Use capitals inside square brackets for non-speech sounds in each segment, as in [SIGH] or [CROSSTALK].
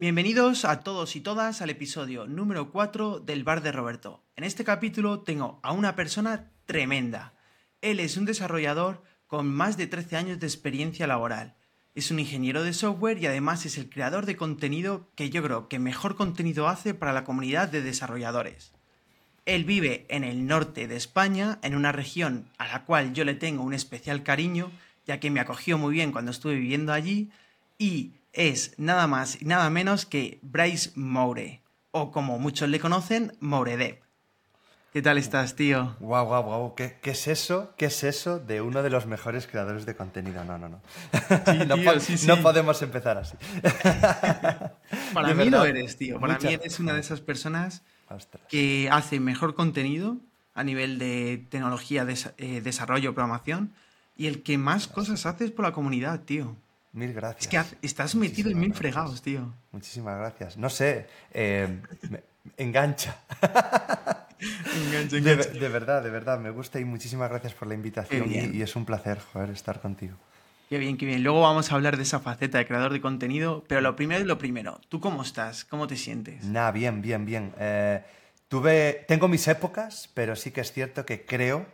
Bienvenidos a todos y todas al episodio número 4 del Bar de Roberto. En este capítulo tengo a una persona tremenda. Él es un desarrollador con más de 13 años de experiencia laboral. Es un ingeniero de software y además es el creador de contenido que yo creo que mejor contenido hace para la comunidad de desarrolladores. Él vive en el norte de España, en una región a la cual yo le tengo un especial cariño, ya que me acogió muy bien cuando estuve viviendo allí, y es nada más y nada menos que Bryce Moure, o como muchos le conocen, Mouredev. ¿Qué tal estás, tío? Guau, guau, guau. ¿Qué, ¿Qué, es eso? ¿Qué es eso de uno de los mejores creadores de contenido? No, no, no. Sí, [LAUGHS] no, tío, sí, sí. no, podemos empezar así. [LAUGHS] Para de mí verdad, lo eres, tío. Para mí eres una de esas personas Ostras. que hace mejor contenido a nivel de tecnología, eh, desarrollo, programación y el que más cosas haces por la comunidad, tío. Mil gracias. Es que estás metido en mil gracias. fregados, tío. Muchísimas gracias. No sé, eh, me, engancha. engancha, [LAUGHS] engancha. De, de, verdad, de verdad, me gusta y muchísimas gracias por la invitación y, y, es un placer, joder, estar contigo. Qué bien, qué bien. Luego vamos a hablar de esa faceta de creador de contenido, pero lo primero es lo primero. ¿Tú cómo estás? ¿Cómo te sientes? Nada, bien, bien, bien. Eh, tuve, tengo mis épocas, pero sí que es cierto que creo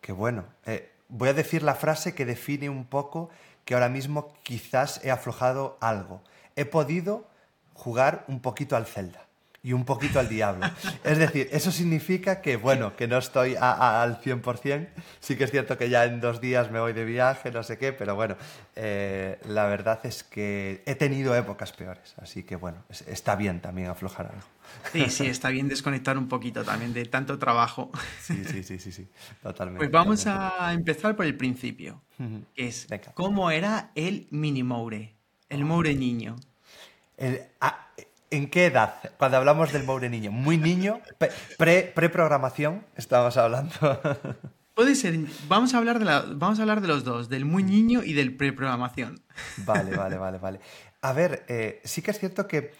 que, bueno, eh, voy a decir la frase que define un poco que ahora mismo quizás he aflojado algo. He podido jugar un poquito al Zelda y un poquito al Diablo. [LAUGHS] Es decir, eso significa que, bueno, que no estoy a, a, al 100%. Sí que es cierto que ya en dos días me voy de viaje, no sé qué, pero bueno, eh, la verdad es que he tenido épocas peores. Así que, bueno, es, está bien también aflojar algo. Sí, sí, está bien desconectar un poquito también de tanto trabajo. Sí, sí, sí, sí, sí. totalmente. Pues vamos totalmente. a empezar por el principio, que es Venga. cómo era el mini Moure, el Moure niño. El, ah, ¿En qué edad? Cuando hablamos del Moure niño. ¿Muy niño? Pre, ¿Preprogramación? Estábamos hablando. [LAUGHS] Puede ser. Vamos a, hablar de la, vamos a hablar de los dos, del muy niño y del preprogramación. Vale, vale, vale, vale. A ver, eh, sí que es cierto que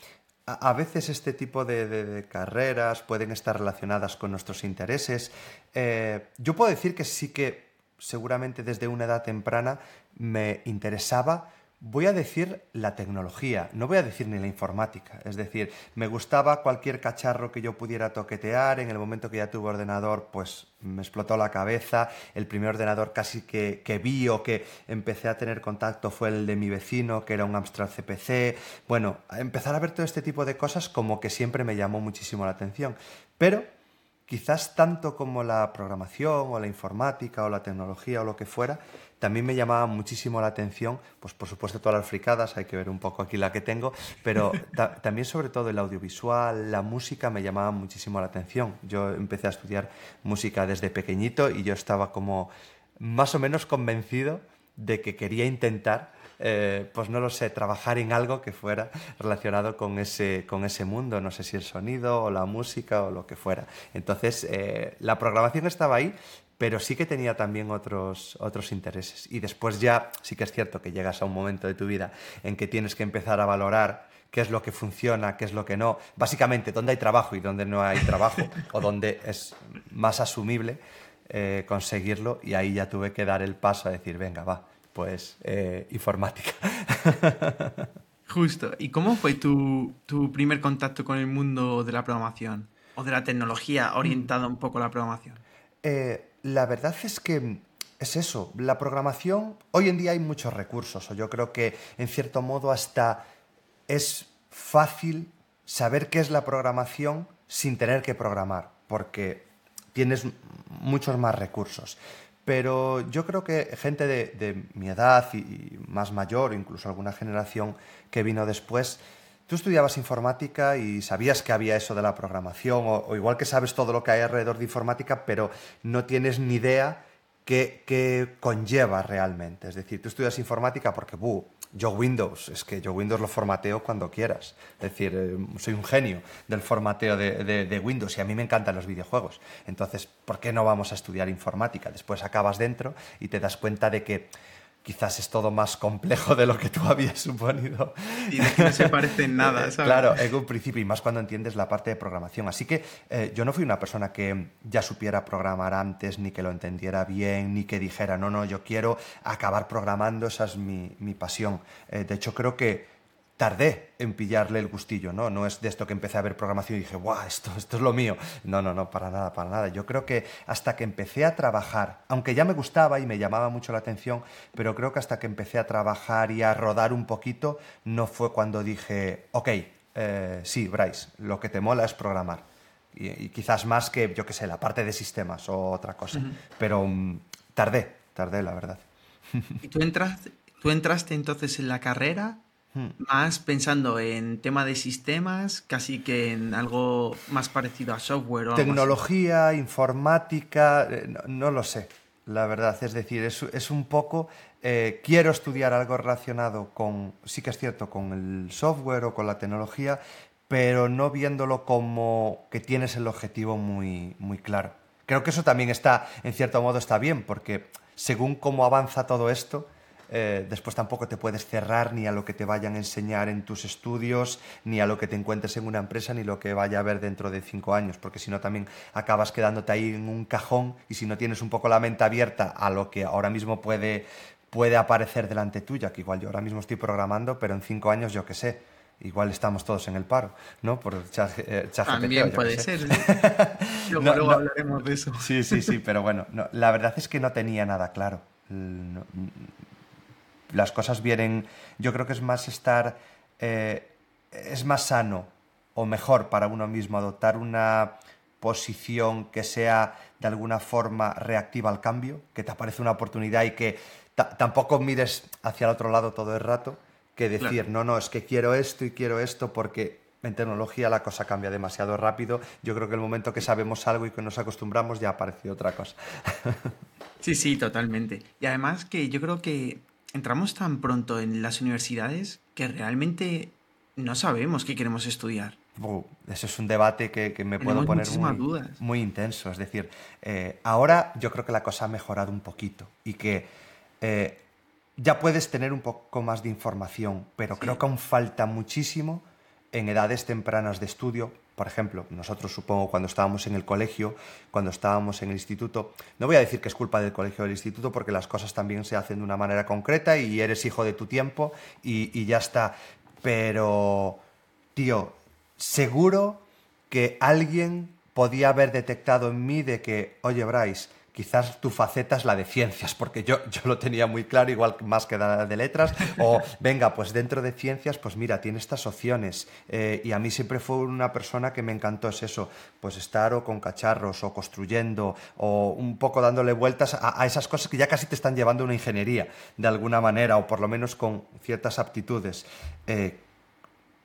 a, veces este tipo de, carreras pueden estar relacionadas con nuestros intereses. Eh, yo puedo decir que sí que seguramente desde una edad temprana me interesaba Voy a decir la tecnología, no voy a decir ni la informática. Es decir, me gustaba cualquier cacharro que yo pudiera toquetear. En el momento que ya tuve ordenador, pues me explotó la cabeza. El primer ordenador casi que, que vi o que empecé a tener contacto fue el de mi vecino, que era un Amstrad CPC. Bueno, empezar a ver todo este tipo de cosas como que siempre me llamó muchísimo la atención. Pero quizás tanto como la programación o la informática o la tecnología o lo que fuera, también me llamaba muchísimo la atención, pues por supuesto todas las fricadas, hay que ver un poco aquí la que tengo, pero [LAUGHS] ta también sobre todo el audiovisual, la música me llamaba muchísimo la atención. Yo empecé a estudiar música desde pequeñito y yo estaba como más o menos convencido de que quería intentar eh, pues no lo sé, trabajar en algo que fuera relacionado con ese, con ese mundo, no sé si el sonido o la música o lo que fuera. Entonces, eh, la programación estaba ahí, pero sí que tenía también otros, otros intereses. Y después ya sí que es cierto que llegas a un momento de tu vida en que tienes que empezar a valorar qué es lo que funciona, qué es lo que no. Básicamente, dónde hay trabajo y dónde no hay trabajo, [LAUGHS] o dónde es más asumible eh, conseguirlo. Y ahí ya tuve que dar el paso a decir, venga, va, pues eh, informática. [LAUGHS] Justo. ¿Y cómo fue tu, tu, primer contacto con el mundo de la programación? ¿O de la tecnología orientada un poco a la programación? Eh, la verdad es que es eso, la programación, hoy en día hay muchos recursos, o yo creo que en cierto modo hasta es fácil saber qué es la programación sin tener que programar, porque tienes muchos más recursos. Pero yo creo que gente de, mi edad y, más mayor, incluso alguna generación que vino después, tú estudiabas informática y sabías que había eso de la programación, o, igual que sabes todo lo que hay alrededor de informática, pero no tienes ni idea qué, qué conlleva realmente. Es decir, tú estudias informática porque, buh, yo Windows, es que yo Windows lo formateo cuando quieras. Es decir, eh, soy un genio del formateo de, de, de, Windows y a mí me encantan los videojuegos. Entonces, ¿por qué no vamos a estudiar informática? Después acabas dentro y te das cuenta de que quizás es todo más complejo de lo que tú [LAUGHS] habías suponido. Y de que no se parece en nada, ¿sabes? Claro, en un principio, y más cuando entiendes la parte de programación. Así que eh, yo no fui una persona que ya supiera programar antes, ni que lo entendiera bien, ni que dijera, no, no, yo quiero acabar programando, esa es mi, mi pasión. Eh, de hecho, creo que tardé en pillarle el gustillo, ¿no? No es de esto que empecé a ver programación y dije, ¡guau! Esto, esto es lo mío. No, no, no, para nada, para nada. Yo creo que hasta que empecé a trabajar, aunque ya me gustaba y me llamaba mucho la atención, pero creo que hasta que empecé a trabajar y a rodar un poquito, no fue cuando dije, ok, eh, sí, Bryce, lo que te mola es programar. Y, quizás más que, yo qué sé, la parte de sistemas o otra cosa. Pero mm, tardé, tardé, la verdad. ¿Y tú entraste, tú entraste entonces en la carrera Hmm. Más pensando en tema de sistemas, casi que en algo más parecido a software o Tecnología, informática, eh, no, lo sé, la verdad. Es decir, es, un poco. Eh, quiero estudiar algo relacionado con, sí que es cierto, con el software o con la tecnología, pero no viéndolo como que tienes el objetivo muy, muy claro. Creo que eso también está, en cierto modo, está bien, porque según cómo avanza todo esto, eh, después tampoco te puedes cerrar ni a lo que te vayan a enseñar en tus estudios, ni a lo que te encuentres en una empresa, ni lo que vaya a haber dentro de cinco años, porque si no también acabas quedándote ahí en un cajón y si no tienes un poco la mente abierta a lo que ahora mismo puede, puede aparecer delante tuya, que igual yo ahora mismo estoy programando, pero en cinco años yo qué sé, igual estamos todos en el paro, ¿no? Por chat, eh, También puede ser. [LAUGHS] luego, hablaremos de eso. Sí, sí, sí, pero bueno, la verdad es que no tenía nada claro las cosas vienen, yo creo que es más estar, eh, es más sano o mejor para uno mismo adoptar una posición que sea de alguna forma reactiva al cambio, que te aparece una oportunidad y que tampoco mires hacia el otro lado todo el rato, que decir, no, no, es que quiero esto y quiero esto porque en tecnología la cosa cambia demasiado rápido. Yo creo que el momento que sabemos algo y que nos acostumbramos ya aparece otra cosa. Sí, sí, totalmente. Y además que yo creo que entramos tan pronto en las universidades que realmente no sabemos qué queremos estudiar. Eso es un debate que, me puedo poner muy, muy, intenso. Es decir, eh, ahora yo creo que la cosa ha mejorado un poquito y que eh, ya puedes tener un poco más de información, pero creo que aún falta muchísimo en edades tempranas de estudio por ejemplo, nosotros supongo cuando estábamos en el colegio, cuando estábamos en el instituto, no voy a decir que es culpa del colegio o del instituto porque las cosas también se hacen de una manera concreta y eres hijo de tu tiempo y, y ya está. Pero, tío, seguro que alguien podía haber detectado en mí de que, oye, Bryce, quizás tu faceta es la de ciencias, porque yo, yo lo tenía muy claro, igual más que la de letras, o venga, pues dentro de ciencias, pues mira, tiene estas opciones. Eh, y a mí siempre fue una persona que me encantó, es eso, pues estar o con cacharros, o construyendo, o un poco dándole vueltas a, esas cosas que ya casi te están llevando a una ingeniería, de alguna manera, o por lo menos con ciertas aptitudes. Eh,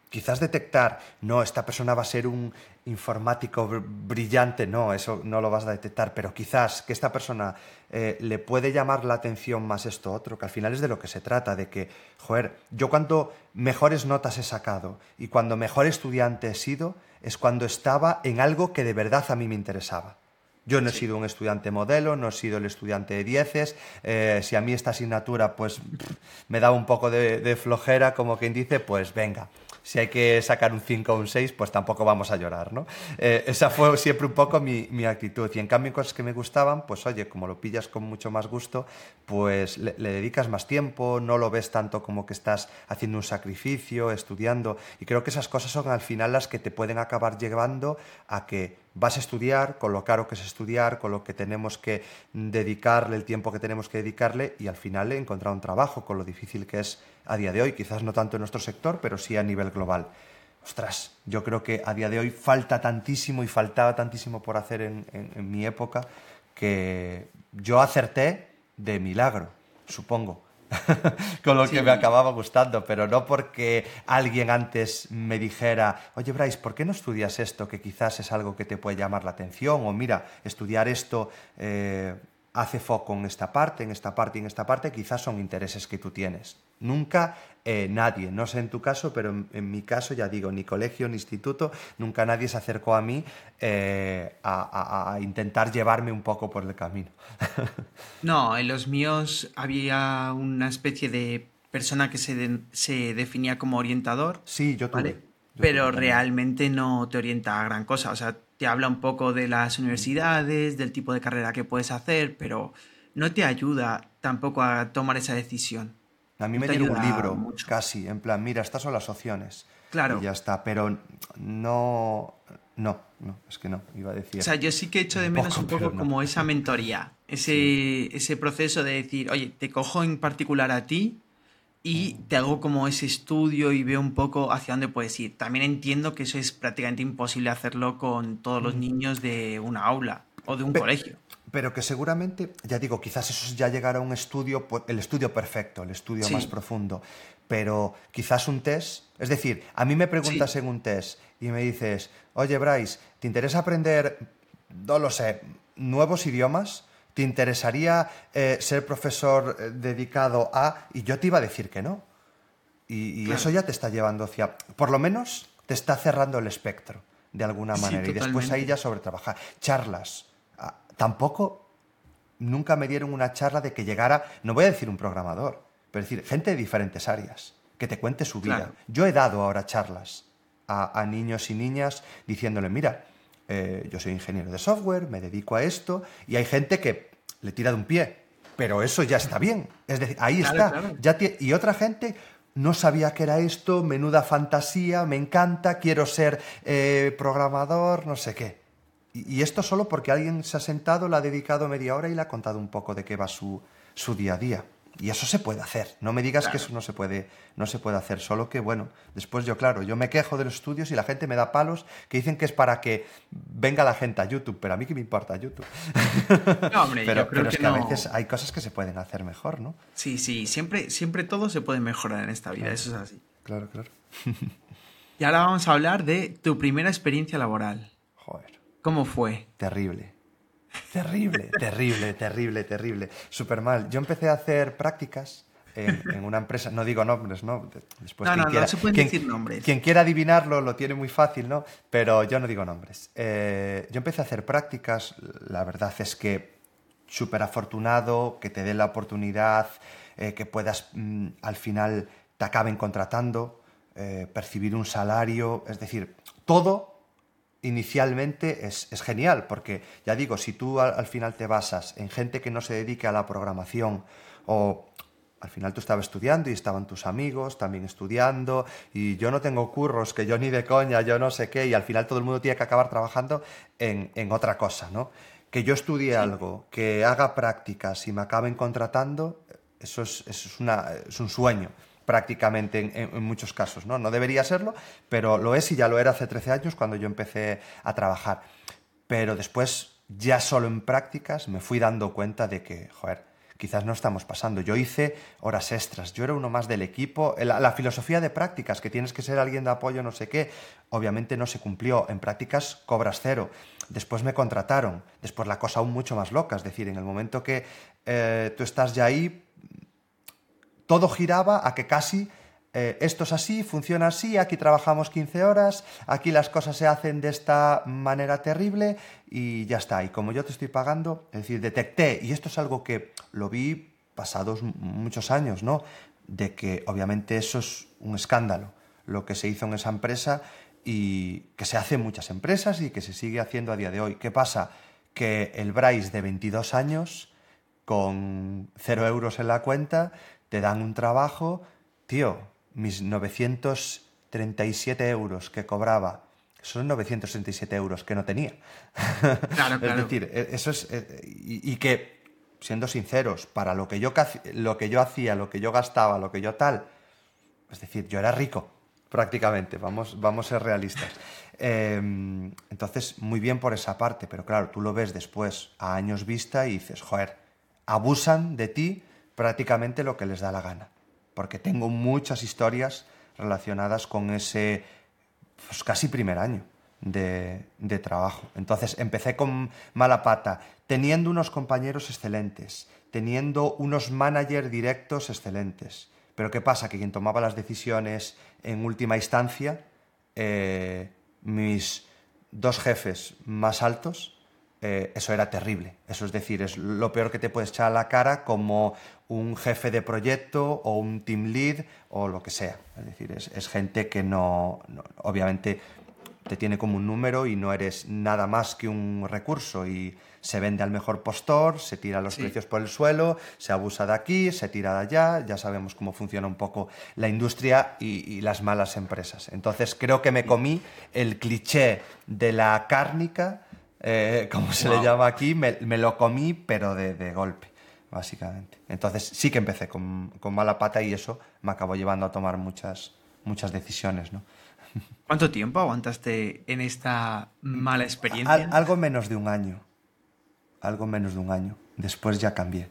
quizás detectar, no, esta persona va a ser un informático brillante, no, eso no lo vas a detectar, pero quizás que esta persona eh, le puede llamar la atención más esto otro, que al final es de lo que se trata, de que, joder, yo cuando mejores notas he sacado y cuando mejor estudiante he sido, es cuando estaba en algo que de verdad a mí me interesaba. Yo no he sido un estudiante modelo, no he sido el estudiante de dieces. Eh, si a mí esta asignatura pues me da un poco de, de flojera, como quien dice, pues venga, si hay que sacar un 5 o un 6, pues tampoco vamos a llorar, ¿no? Eh, esa fue siempre un poco mi, mi, actitud. Y en cambio, cosas que me gustaban, pues oye, como lo pillas con mucho más gusto, pues le, dedicas más tiempo, no lo ves tanto como que estás haciendo un sacrificio, estudiando. Y creo que esas cosas son al final las que te pueden acabar llevando a que vas a estudiar, con lo caro que es estudiar, con lo que tenemos que dedicarle, el tiempo que tenemos que dedicarle, y al final encontrar un trabajo, con lo difícil que es a día de hoy, quizás no tanto en nuestro sector, pero sí a nivel global. Ostras, yo creo que a día de hoy falta tantísimo y faltaba tantísimo por hacer en, mi época que yo acerté de milagro, supongo. [LAUGHS] con lo que me acababa gustando, pero no porque alguien antes me dijera, oye Bryce, ¿por qué no estudias esto? Que quizás es algo que te puede llamar la atención, o mira, estudiar esto eh, hace foco en esta parte, en esta parte y en esta parte, quizás son intereses que tú tienes. Nunca eh, nadie, no sé en tu caso, pero en, mi caso, ya digo, ni colegio ni instituto, nunca nadie se acercó a mí eh, a, intentar llevarme un poco por el camino. [LAUGHS] no, en los míos había una especie de persona que se, se definía como orientador. Sí, yo tuve. pero realmente no te orienta a gran cosa. O sea, te habla un poco de las universidades, del tipo de carrera que puedes hacer, pero no te ayuda tampoco a tomar esa decisión. A mí me dieron un libro, casi, en plan, mira, estas son las opciones. Claro. Y ya está, pero no, no, no, es que no, iba a decir. O sea, yo sí que echo de menos un poco, como esa mentoría, ese, ese proceso de decir, oye, te cojo en particular a ti y te hago como ese estudio y veo un poco hacia dónde puedes ir. También entiendo que eso es prácticamente imposible hacerlo con todos los niños de una aula o de un colegio. Pero que seguramente, ya digo, quizás eso es ya llegar a un estudio, pues, el estudio perfecto, el estudio más profundo. Pero quizás un test, es decir, a mí me preguntas en un test y me dices, oye Bryce, ¿te interesa aprender, no lo sé, nuevos idiomas? ¿Te interesaría eh, ser profesor eh, dedicado a...? Y yo te iba a decir que no. Y, eso ya te está llevando hacia... Por lo menos te está cerrando el espectro, de alguna manera. y después ahí ya sobre trabajar. Charlas. Tampoco... Nunca me dieron una charla de que llegara, no voy a decir un programador, pero decir, gente de diferentes áreas, que te cuente su vida. Yo he dado ahora charlas a, niños y niñas diciéndole, mira, eh, yo soy ingeniero de software, me dedico a esto, y hay gente que le tira de un pie. Pero eso ya está bien. Es decir, ahí está. Ya y otra gente no sabía que era esto, menuda fantasía, me encanta, quiero ser eh, programador, no sé qué. Y, esto solo porque alguien se ha sentado, le ha dedicado media hora y le ha contado un poco de qué va su, su día a día. Y eso se puede hacer. No me digas que eso no se puede, no se puede hacer. Solo que, bueno, después yo, claro, yo me quejo de los estudios y la gente me da palos que dicen que es para que venga la gente a YouTube. Pero a mí que me importa YouTube. No, hombre, [LAUGHS] pero, yo creo es que, a veces hay cosas que se pueden hacer mejor, ¿no? Sí, sí. Siempre, siempre todo se puede mejorar en esta vida. Eso es así. Claro, claro. y ahora vamos a hablar de tu primera experiencia laboral. [LAUGHS] Joder. ¿Cómo fue? Terrible. Terrible, [LAUGHS] terrible, terrible, terrible. Súper mal. Yo empecé a hacer prácticas en, una empresa, no digo nombres, ¿no? Después, no, no, no se pueden decir nombres. Quien quiera adivinarlo lo tiene muy fácil, ¿no? Pero yo no digo nombres. Eh, yo empecé a hacer prácticas, la verdad es que súper afortunado, que te den la oportunidad, eh, que puedas mm, al final te acaben contratando, eh, percibir un salario, es decir, todo inicialmente es, genial, porque ya digo, si tú al, final te basas en gente que no se dedique a la programación o al final tú estabas estudiando y estaban tus amigos también estudiando y yo no tengo curros, que yo ni de coña, yo no sé qué, y al final todo el mundo tiene que acabar trabajando en, otra cosa, ¿no? Que yo estudie algo, que haga prácticas y me acaben contratando, eso es, es, una, es un sueño prácticamente en, muchos casos. ¿no? no debería serlo, pero lo es y ya lo era hace 13 años cuando yo empecé a trabajar. Pero después, ya solo en prácticas, me fui dando cuenta de que, joder, quizás no estamos pasando. Yo hice horas extras, yo era uno más del equipo. La, filosofía de prácticas, que tienes que ser alguien de apoyo, no sé qué, obviamente no se cumplió. En prácticas cobras cero. Después me contrataron. Después la cosa aún mucho más loca. Es decir, en el momento que eh, tú estás ya ahí, todo giraba a que casi eh, esto es así, funciona así, aquí trabajamos 15 horas, aquí las cosas se hacen de esta manera terrible y ya está. Y como yo te estoy pagando, es decir, detecté, y esto es algo que lo vi pasados muchos años, ¿no? De que obviamente eso es un escándalo, lo que se hizo en esa empresa y que se hace en muchas empresas y que se sigue haciendo a día de hoy. ¿Qué pasa? Que el Bryce de 22 años, con cero euros en la cuenta, te dan un trabajo, tío, mis 937 euros que cobraba, son 937 euros que no tenía. [LAUGHS] Claro, es decir, e, eso es. E, y, que, siendo sinceros, para lo que, yo, lo que yo hacía, lo que yo gastaba, lo que yo tal, es decir, yo era rico, prácticamente, vamos, vamos a ser realistas. [LAUGHS] Em, entonces, muy bien por esa parte, pero claro, tú lo ves después a años vista y dices, joder, abusan de ti prácticamente lo que les da la gana. Porque tengo muchas historias relacionadas con ese pues, casi primer año de, trabajo. Entonces empecé con mala pata, teniendo unos compañeros excelentes, teniendo unos managers directos excelentes. Pero ¿qué pasa? Que quien tomaba las decisiones en última instancia, eh, mis dos jefes más altos, eh, eso era terrible. Eso es decir, es lo peor que te puedes echar a la cara como un jefe de proyecto o un team lead o lo que sea. Es decir, es, gente que no, obviamente, te tiene como un número y no eres nada más que un recurso y se vende al mejor postor, se tira los precios por el suelo, se abusa de aquí, se tira de allá, ya sabemos cómo funciona un poco la industria y, las malas empresas. Entonces creo que me comí el cliché de la cárnica, eh, [LAUGHS] como se le llama aquí, me, lo comí pero de, golpe, básicamente. Entonces sí que empecé con, con, mala pata y eso me acabó llevando a tomar muchas, muchas decisiones, ¿no? [LAUGHS] ¿Cuánto tiempo aguantaste en esta mala experiencia? algo menos de un año. Algo menos de un año. Después ya cambié.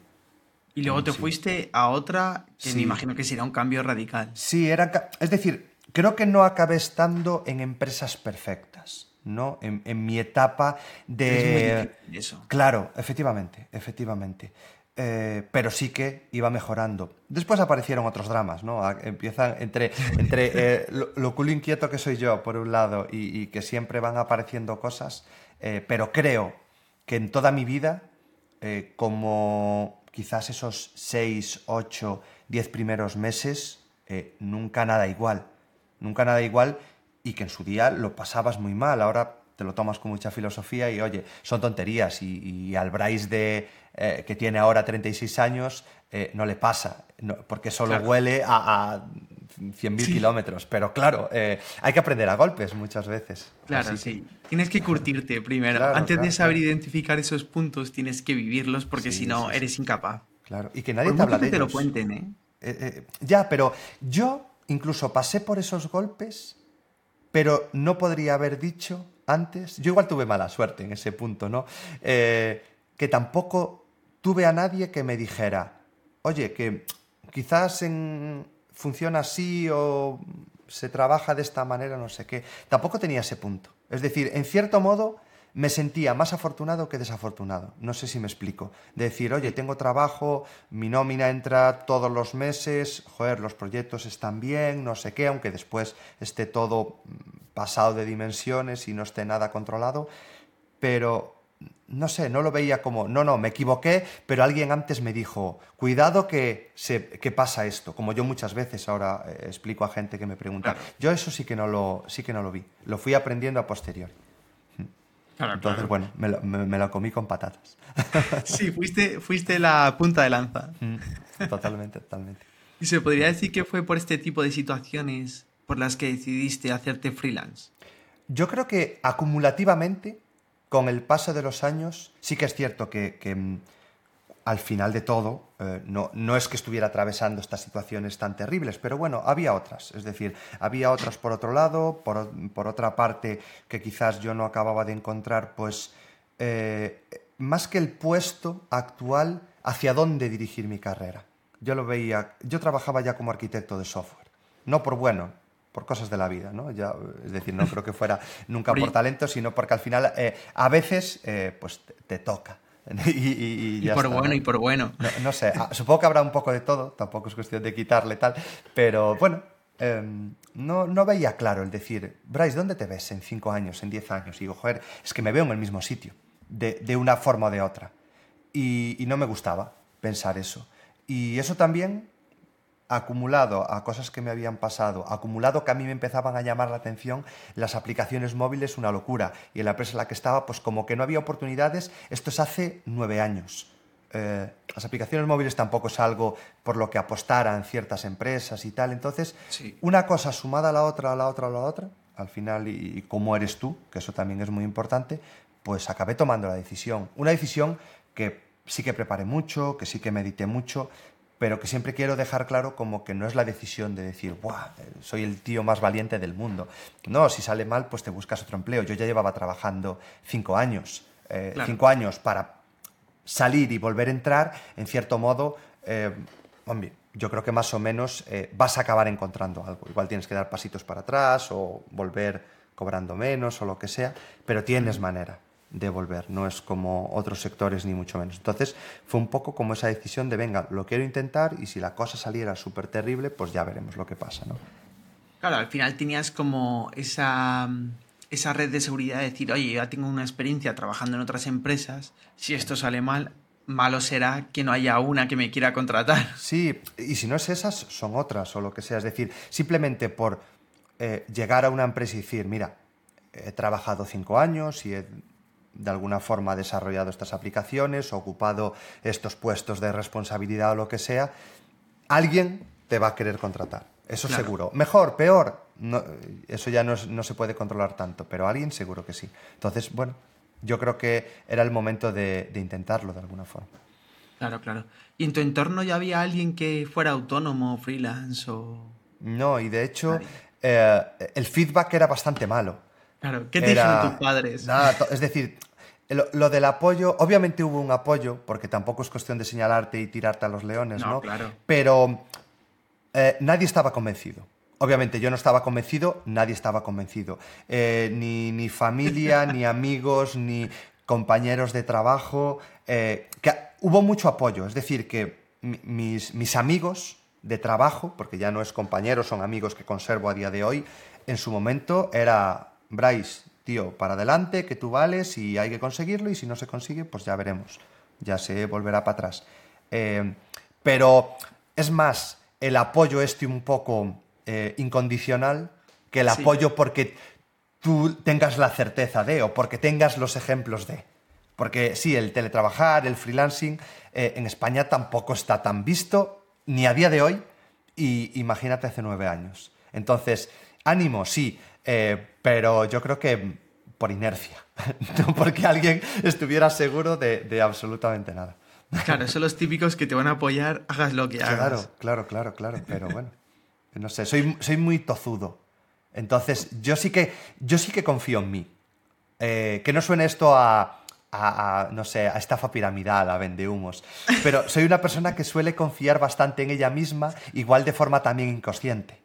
Y luego te fuiste a otra que me imagino que será un cambio radical. Sí, era. Es decir, creo que no acabé estando en empresas perfectas, ¿no? En, mi etapa de. eso. Claro, efectivamente, efectivamente. Eh, pero sí que iba mejorando. Después aparecieron otros dramas, ¿no? Empiezan entre, entre eh, [LAUGHS] lo, culo inquieto que soy yo, por un lado, y, que siempre van apareciendo cosas, eh, pero creo que en toda mi vida, como quizás esos seis, ocho, diez primeros meses, nunca nada igual. Nunca nada igual y que en su día lo pasabas muy mal. Ahora te lo tomas con mucha filosofía y oye, son tonterías. Y, al Bryce de, eh, que tiene ahora 36 años eh, no le pasa, porque solo huele a, 100.000 kilómetros. Pero claro, eh, hay que aprender a golpes muchas veces. Claro, sí. Tienes que curtirte primero. Antes de saber identificar esos puntos, tienes que vivirlos porque si no, eres incapaz. Claro, y que nadie te habla de te lo cuenten, ¿eh? ya, pero yo incluso pasé por esos golpes, pero no podría haber dicho antes, yo igual tuve mala suerte en ese punto, ¿no? Eh, que tampoco tuve a nadie que me dijera, oye, que quizás funciona así o se trabaja de esta manera, no sé qué. Tampoco tenía ese punto. Es decir, en cierto modo me sentía más afortunado que desafortunado. No sé si me explico. De decir, oye, tengo trabajo, mi nómina entra todos los meses, joder, los proyectos están bien, no sé qué, aunque después esté todo pasado de dimensiones y no esté nada controlado, pero no sé, no lo veía como, no, no, me equivoqué, pero alguien antes me dijo, cuidado que, se, que pasa esto, como yo muchas veces ahora eh, explico a gente que me pregunta. Yo eso sí que, no lo, sí que no lo vi, lo fui aprendiendo a posteriori. Entonces, bueno, me lo, me, comí con patatas. [LAUGHS] sí, fuiste, fuiste la punta de lanza. Totalmente, totalmente. ¿Y se podría decir que fue por este tipo de situaciones por las que decidiste hacerte freelance? Yo creo que acumulativamente, con el paso de los años, sí que es cierto que, mm, al final de todo, eh, no, no, es que estuviera atravesando estas situaciones tan terribles, pero bueno, había otras. Es decir, había otras por otro lado, por, por otra parte que quizás yo no acababa de encontrar, pues, eh, más que el puesto actual, hacia dónde dirigir mi carrera. Yo lo veía, yo trabajaba ya como arquitecto de software, no por bueno, por cosas de la vida, ¿no? Ya, es decir, no creo que fuera nunca por talento, sino porque al final eh, a veces pues te, toca. Y, por bueno, y por bueno. No, sé, ah, supongo que habrá un poco de todo, tampoco es cuestión de quitarle tal, pero bueno, em, no, no veía claro el decir, Bryce, ¿dónde te ves en cinco años, en diez años? Y digo, joder, es que me veo en el mismo sitio, de, de una forma o de otra. y no me gustaba pensar eso. Y eso también acumulado a cosas que me habían pasado, acumulado que a mí me empezaban a llamar la atención las aplicaciones móviles, una locura. Y en la empresa en la que estaba, pues como que no había oportunidades, esto es hace nueve años. Eh, las aplicaciones móviles tampoco es algo por lo que apostaran ciertas empresas y tal. Entonces, una cosa sumada a la otra, a la otra, a la otra, al final, y, y como eres tú, que eso también es muy importante, pues acabé tomando la decisión. Una decisión que sí que preparé mucho, que sí que medité mucho, pero que siempre quiero dejar claro como que no es la decisión de decir, Buah, soy el tío más valiente del mundo. No, si sale mal, pues te buscas otro empleo. Yo ya llevaba trabajando cinco años, eh, cinco años para salir y volver a entrar, en cierto modo, eh, yo creo que más o menos eh, vas a acabar encontrando algo. Igual tienes que dar pasitos para atrás o volver cobrando menos o lo que sea, pero tienes manera de volver, no es como otros sectores ni mucho menos. Entonces fue un poco como esa decisión de, venga, lo quiero intentar y si la cosa saliera súper terrible, pues ya veremos lo que pasa, ¿no? Claro, al final tenías como esa, esa red de seguridad de decir, oye, ya tengo una experiencia trabajando en otras empresas, si esto sale mal, malo será que no haya una que me quiera contratar. Sí, y si no es esas, son otras o lo que sea. Es decir, simplemente por eh, llegar a una empresa y decir, mira, he trabajado cinco años y he de alguna forma desarrollado estas aplicaciones, ocupado estos puestos de responsabilidad o lo que sea, alguien te va a querer contratar. Eso seguro. Mejor, peor, eso ya no, se puede controlar tanto, pero alguien seguro que sí. Entonces, bueno, yo creo que era el momento de, intentarlo de alguna forma. Claro, claro. ¿Y en tu entorno ya había alguien que fuera autónomo, freelance o...? No, y de hecho eh, el feedback era bastante malo. Claro, ¿qué te dijeron tus padres? Nada, es decir, lo, del apoyo, obviamente hubo un apoyo, porque tampoco es cuestión de señalarte y tirarte a los leones, ¿no? Claro. Pero eh, nadie estaba convencido. Obviamente yo no estaba convencido, nadie estaba convencido. Eh, ni, familia, [LAUGHS] ni amigos, ni compañeros de trabajo. Eh, que hubo mucho apoyo. Es decir, que mis, mis amigos de trabajo, porque ya no es compañeros, son amigos que conservo a día de hoy, en su momento era, Bryce, tío, para adelante, que tú vales y hay que conseguirlo y si no se consigue, pues ya veremos, ya se volverá para atrás. pero es más, el apoyo este un poco eh, incondicional que el apoyo porque tú tengas la certeza de o porque tengas los ejemplos de. Porque sí, el teletrabajar, el freelancing, eh, en España tampoco está tan visto, ni a día de hoy, y imagínate hace nueve años. Entonces, ánimo, sí, eh, pero yo creo que por inercia, [LAUGHS] no porque alguien estuviera seguro de absolutamente nada. Claro, son los típicos que te van a apoyar, hagas lo que hagas. Claro, claro, claro, claro. Pero [LAUGHS] bueno, no sé, soy, soy muy tozudo. Entonces, yo sí que, yo sí que confío en mí. Eh, que no suene esto a, a, no sé, a estafa piramidal, a vendehumos. Pero soy una persona que suele confiar bastante en ella misma, igual de forma también inconsciente.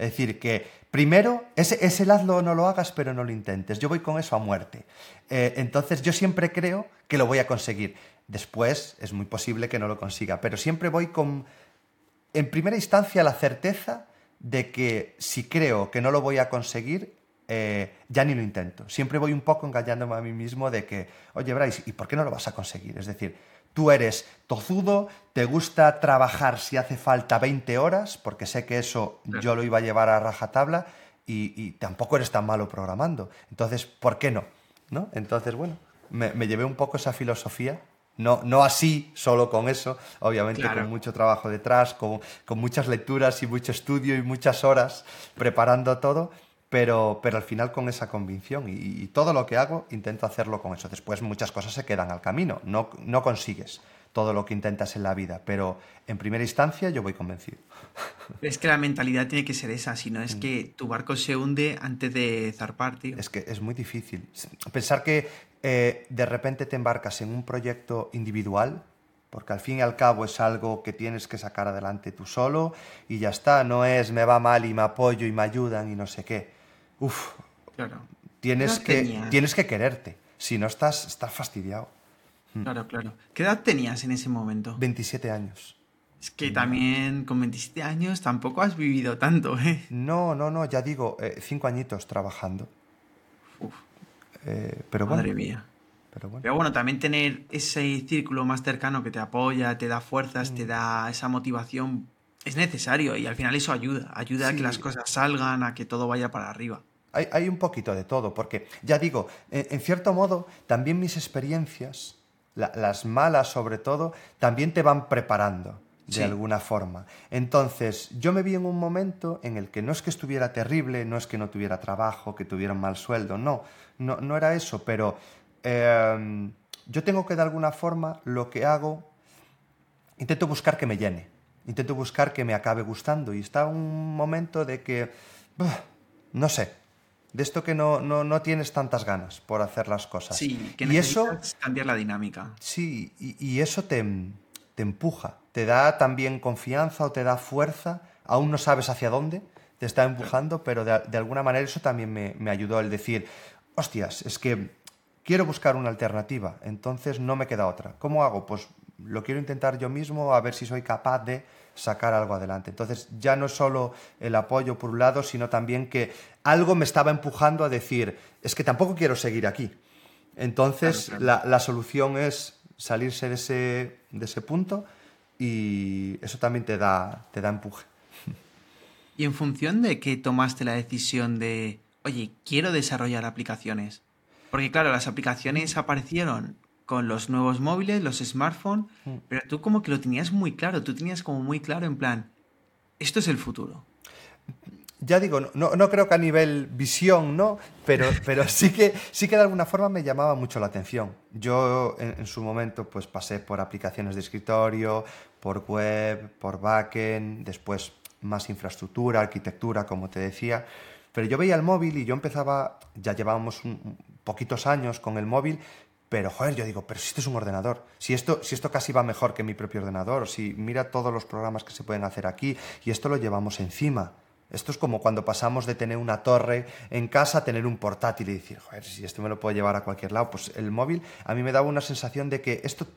Es decir, que primero, ese, hazlo no lo hagas, pero no lo intentes. Yo voy con eso a muerte. Eh, entonces, yo siempre creo que lo voy a conseguir. Después es muy posible que no lo consiga, pero siempre voy con, en primera instancia, la certeza de que si creo que no lo voy a conseguir, eh, ya ni lo intento. Siempre voy un poco engañándome a mí mismo de que, oye, Bryce, ¿y por qué no lo vas a conseguir? Es decir, tú eres tozudo, te gusta trabajar si hace falta 20 horas, porque sé que eso yo lo iba a llevar a rajatabla, y, tampoco eres tan malo programando. Entonces, ¿por qué no? ¿No? Entonces, bueno, me llevé un poco esa filosofía no, no así, solo con eso, obviamente con mucho trabajo detrás, con, muchas lecturas y mucho estudio y muchas horas preparando todo, pero, pero al final con esa convicción y, todo lo que hago intento hacerlo con eso. Después muchas cosas se quedan al camino, no, no consigues todo lo que intentas en la vida, pero en primera instancia yo voy convencido. [LAUGHS] Es que la mentalidad tiene que ser esa, si no es mm. que tu barco se hunde antes de zarpar, tío. Es que es muy difícil. Pensar que eh, de repente te embarcas en un proyecto individual, porque al fin y al cabo es algo que tienes que sacar adelante tú solo y ya está, no es me va mal y me apoyo y me ayudan y no sé qué. Uf, claro. tienes, que, tienes que quererte, si no estás, estás fastidiado. Hmm. Claro, claro. ¿Qué edad tenías en ese momento? 27 años. Es que también con 27 años tampoco has vivido tanto, [LAUGHS] ¿eh? No, no, no, ya digo, eh, cinco añitos trabajando. Uf. Eh, pero Madre mía. Pero bueno. pero bueno. también tener ese círculo más cercano que te apoya, te da fuerzas, te mm. da esa motivación, es necesario y al final eso ayuda, ayuda a que las cosas salgan, a que todo vaya para arriba. Hay, hay un poquito de todo, porque ya digo, en, cierto modo, también mis experiencias, las malas sobre todo, también te van preparando de alguna forma. Entonces, yo me vi en un momento en el que no es que estuviera terrible, no es que no tuviera trabajo, que tuviera un mal sueldo, no, no, no era eso, pero em, yo tengo que de alguna forma lo que hago, intento buscar que me llene, intento buscar que me acabe gustando y está un momento de que, no sé, de esto que no, no, tienes tantas ganas por hacer las cosas. Sí, que necesitas eso, cambiar la dinámica. Sí, y, eso te, te, empuja, te da también confianza o te da fuerza, aún no sabes hacia dónde, te está empujando, pero de, de alguna manera eso también me, me, ayudó el decir, hostias, es que quiero buscar una alternativa, entonces no me queda otra. ¿Cómo hago? Pues lo quiero intentar yo mismo a ver si soy capaz de sacar algo adelante. Entonces ya no es solo el apoyo por un lado, sino también que algo me estaba empujando a decir, es que tampoco quiero seguir aquí. Entonces La, solución es salirse de ese, de ese punto y eso también te da, te da empuje. ¿Y en función de qué tomaste la decisión de oye, quiero desarrollar aplicaciones. Porque claro, las aplicaciones aparecieron con los nuevos móviles, los smartphones, mm. pero tú como que lo tenías muy claro, tú tenías como muy claro en plan, esto es el futuro. Ya digo, no, no creo que a nivel visión, ¿no? Pero, [LAUGHS] pero sí, que, sí que de alguna forma me llamaba mucho la atención. Yo en, en, su momento pues pasé por aplicaciones de escritorio, por web, por backend, después más infraestructura, arquitectura, como te decía. Pero yo veía el móvil y yo empezaba, ya llevábamos un, poquitos años con el móvil, pero, joder, yo digo, pero si esto es un ordenador, si esto, si esto casi va mejor que mi propio ordenador, si mira todos los programas que se pueden hacer aquí y esto lo llevamos encima. Esto es como cuando pasamos de tener una torre en casa a tener un portátil y decir, joder, si esto me lo puedo llevar a cualquier lado. Pues el móvil a mí me daba una sensación de que esto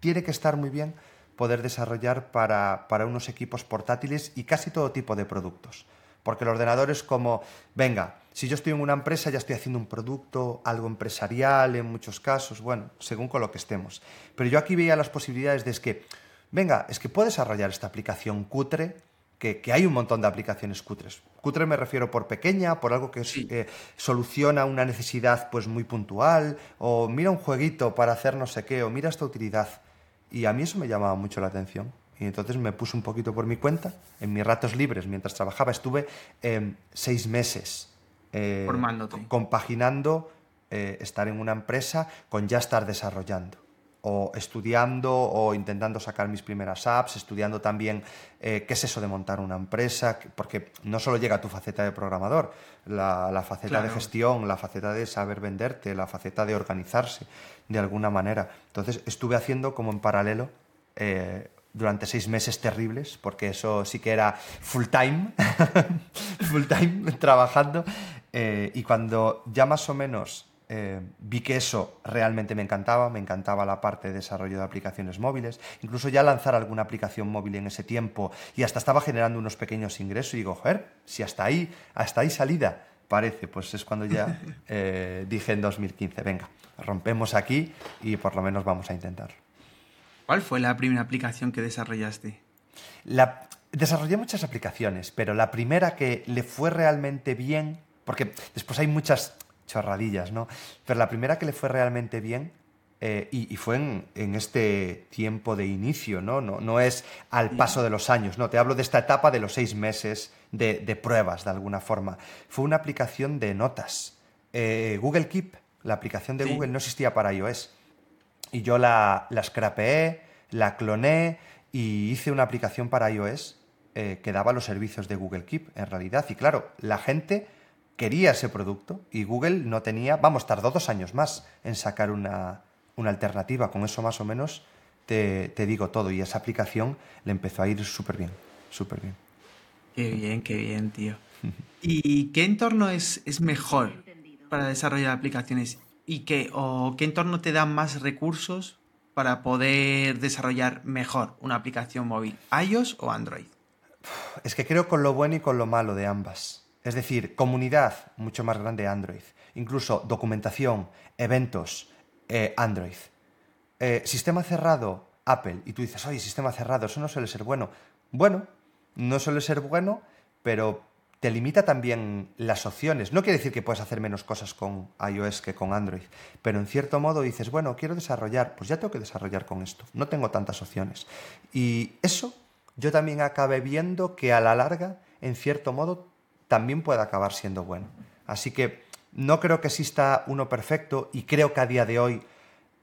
tiene que estar muy bien poder desarrollar para, para unos equipos portátiles y casi todo tipo de productos. Porque el ordenador es como, venga, si yo estoy en una empresa ya estoy haciendo un producto, algo empresarial en muchos casos, bueno, según con lo que estemos. Pero yo aquí veía las posibilidades de es que, venga, es que puedo desarrollar esta aplicación cutre, que, hay un montón de aplicaciones cutres. Cutre me refiero por pequeña, por algo que eh, soluciona una necesidad pues muy puntual, o mira un jueguito para hacer no sé qué, o mira esta utilidad. Y a mí eso me llamaba mucho la atención. Y entonces me puse un poquito por mi cuenta. En mis ratos libres, mientras trabajaba, estuve eh, seis meses eh, compaginando eh, estar en una empresa con ya estar desarrollando o estudiando o intentando sacar mis primeras apps, estudiando también qué es eso de montar una empresa, porque no solo llega tu faceta de programador, la, faceta de gestión, la faceta de saber venderte, la faceta de organizarse de alguna manera. Entonces estuve haciendo como en paralelo durante seis meses terribles, porque eso sí que era full time, [LAUGHS] full time trabajando. Eh, y cuando ya más o menos eh, vi que eso realmente me encantaba, me encantaba la parte de desarrollo de aplicaciones móviles, incluso ya lanzar alguna aplicación móvil en ese tiempo y hasta estaba generando unos pequeños ingresos y digo, joder, si hasta ahí, hasta ahí salida, parece, pues es cuando ya [LAUGHS] eh, dije en 2015, venga, rompemos aquí y por lo menos vamos a intentar. ¿Cuál fue la primera aplicación que desarrollaste? La... Desarrollé muchas aplicaciones, pero la primera que le fue realmente bien, porque después hay muchas chorradillas, ¿no? Pero la primera que le fue realmente bien eh, y, fue en, este tiempo de inicio, ¿no? ¿no? No es al paso de los años, no, te hablo de esta etapa de los seis meses de, pruebas, de alguna forma. Fue una aplicación de notas. Eh, Google Keep, la aplicación de Google, no existía para iOS. Y yo la, la scrapeé, la cloné y hice una aplicación para iOS eh, que daba los servicios de Google Keep en realidad. Y claro, la gente quería ese producto y Google no tenía, vamos, tardó dos años más en sacar una, una alternativa. Con eso más o menos te, te, digo todo. Y esa aplicación le empezó a ir súper bien, súper bien. Qué bien, qué bien, tío. [LAUGHS] ¿Y qué entorno es, es mejor para desarrollar aplicaciones? y qué, o qué entorno te da más recursos para poder desarrollar mejor una aplicación móvil, iOS o Android? Es que creo con lo bueno y con lo malo de ambas. Es decir, comunidad mucho más grande Android. Incluso documentación, eventos, eh, Android. Eh, sistema cerrado, Apple. Y tú dices, oye, sistema cerrado, eso no suele ser bueno. Bueno, no suele ser bueno, pero te limita también las opciones. No quiere decir que puedas hacer menos cosas con iOS que con Android, pero en cierto modo dices, bueno, quiero desarrollar, pues ya tengo que desarrollar con esto, no tengo tantas opciones. Y eso yo también acabé viendo que a la larga, en cierto modo, también puede acabar siendo bueno. Así que no creo que exista uno perfecto y creo que a día de hoy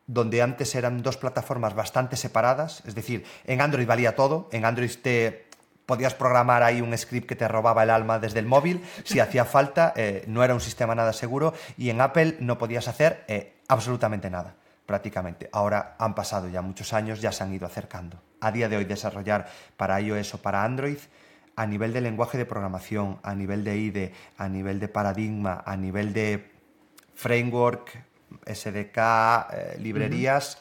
donde antes eran dos plataformas bastante separadas, es decir, en Android valía todo, en Android te podías programar ahí un script que te robaba el alma desde el móvil, si [LAUGHS] hacía falta, eh, no era un sistema nada seguro y en Apple no podías hacer eh, absolutamente nada, prácticamente. Ahora han pasado ya muchos años, ya se han ido acercando. A día de hoy desarrollar para iOS o para Android, a nivel de lenguaje de programación, a nivel de IDE, a nivel de paradigma, a nivel de framework, SDK, eh, librerías,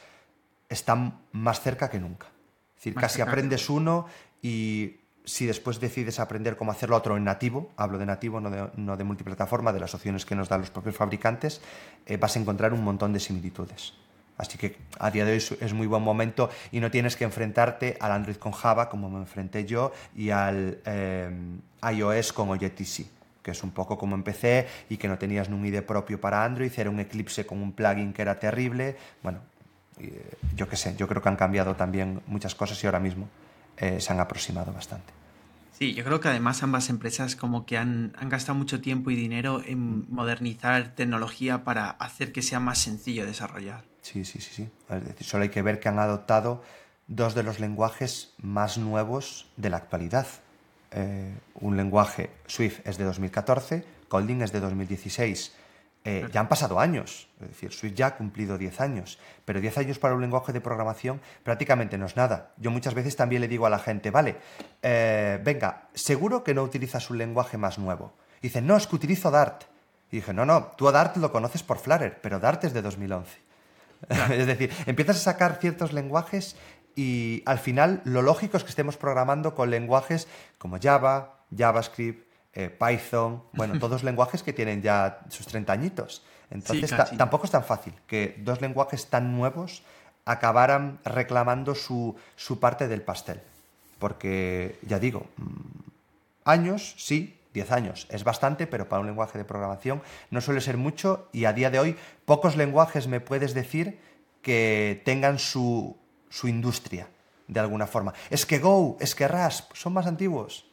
están más cerca que nunca. Es decir, casi aprendes uno y si después decides aprender cómo hacerlo otro en nativo, hablo de nativo, no de, no de multiplataforma, de las opciones que nos dan los propios fabricantes, eh, vas a encontrar un montón de similitudes. Así que a día de hoy es muy buen momento y no tienes que enfrentarte al Android con Java como me enfrenté yo y al eh, iOS con Objective-C, que es un poco como empecé y que no tenías un IDE propio para Android, era un Eclipse con un plugin que era terrible. Bueno, eh, yo qué sé, yo creo que han cambiado también muchas cosas y ahora mismo eh, se han aproximado bastante. Sí, yo creo que además ambas empresas como que han, han, gastado mucho tiempo y dinero en modernizar tecnología para hacer que sea más sencillo desarrollar. Sí, sí, sí, sí. Es decir, solo hay que ver que han adoptado dos de los lenguajes más nuevos de la actualidad. Eh, un lenguaje Swift es de 2014, Kotlin es de 2016. Eh, ya han pasado años, es decir, Swift ya ha cumplido 10 años, pero 10 años para un lenguaje de programación prácticamente no es nada. Yo muchas veces también le digo a la gente, vale, eh, venga, seguro que no utilizas un lenguaje más nuevo. Y dicen, no, es que utilizo Dart. Y dije, no, no, tú a Dart lo conoces por Flutter, pero Dart es de 2011. [LAUGHS] es decir, empiezas a sacar ciertos lenguajes y al final lo lógico es que estemos programando con lenguajes como Java, JavaScript, eh, Python, bueno, [LAUGHS] todos lenguajes que tienen ya sus 30 añitos. Entonces tampoco es tan fácil que dos lenguajes tan nuevos acabaran reclamando su, parte del pastel. Porque, ya digo, mm, años, sí, 10 años es bastante, pero para un lenguaje de programación no suele ser mucho y a día de hoy pocos lenguajes me puedes decir que tengan su, su industria de alguna forma. Es que Go, es que Rasp, son más antiguos.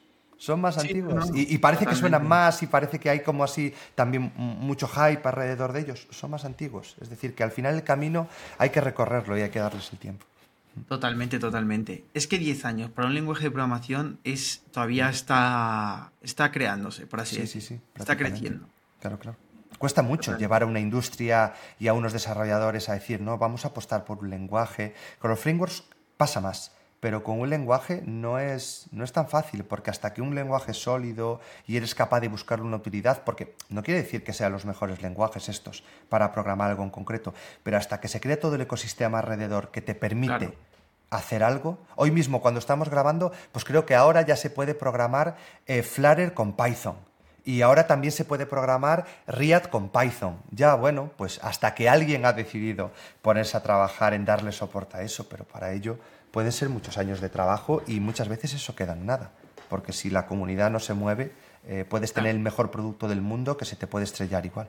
Son más antiguos. y, parece que suenan más y parece que hay como así también mucho hype alrededor de ellos. Son más antiguos. Es decir, que al final el camino hay que recorrerlo y hay que darles el tiempo. Totalmente, totalmente. Es que 10 años para un lenguaje de programación es todavía está, está creándose, por así decirlo. Sí, sí, Está creciendo. Claro, claro. Cuesta mucho llevar a una industria y a unos desarrolladores a decir, no, vamos a apostar por un lenguaje. Con los frameworks pasa más pero con un lenguaje no es, no es tan fácil, porque hasta que un lenguaje es sólido y eres capaz de buscar una utilidad, porque no quiere decir que sean los mejores lenguajes estos para programar algo en concreto, pero hasta que se cree todo el ecosistema alrededor que te permite hacer algo, hoy mismo cuando estamos grabando, pues creo que ahora ya se puede programar eh, Flutter con Python. Y ahora también se puede programar React con Python. Ya, bueno, pues hasta que alguien ha decidido ponerse a trabajar en darle soporte a eso, pero para ello pueden ser muchos años de trabajo y muchas veces eso queda en nada, porque si la comunidad no se mueve, eh, puedes tener el mejor producto del mundo que se te puede estrellar igual.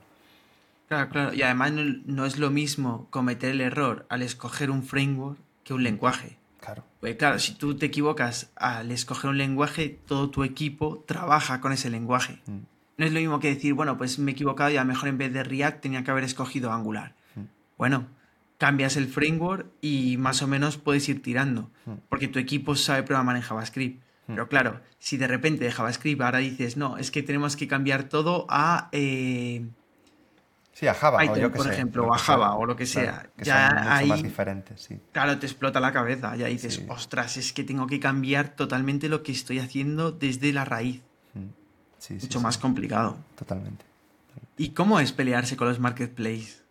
Claro, claro, y además no, es lo mismo cometer el error al escoger un framework que un lenguaje. Claro. Pues claro, si tú te equivocas al escoger un lenguaje, todo tu equipo trabaja con ese lenguaje. Mm. No es lo mismo que decir, bueno, pues me he equivocado y a lo mejor en vez de React tenía que haber escogido Angular. Mm. Bueno, cambias el framework y más o menos puedes ir tirando, hmm. porque tu equipo sabe programar en JavaScript. Hmm. Pero claro, si de repente de JavaScript ahora dices, no, es que tenemos que cambiar todo a... Eh, sí, a Java, o yo que por ejemplo, o a Java, o lo que sea. ya son mucho más diferentes, sí. Claro, te explota la cabeza. Ya dices, ostras, es que tengo que cambiar totalmente lo que estoy haciendo desde la raíz. Sí, mucho más complicado. Totalmente. ¿Y cómo es pelearse con los marketplaces?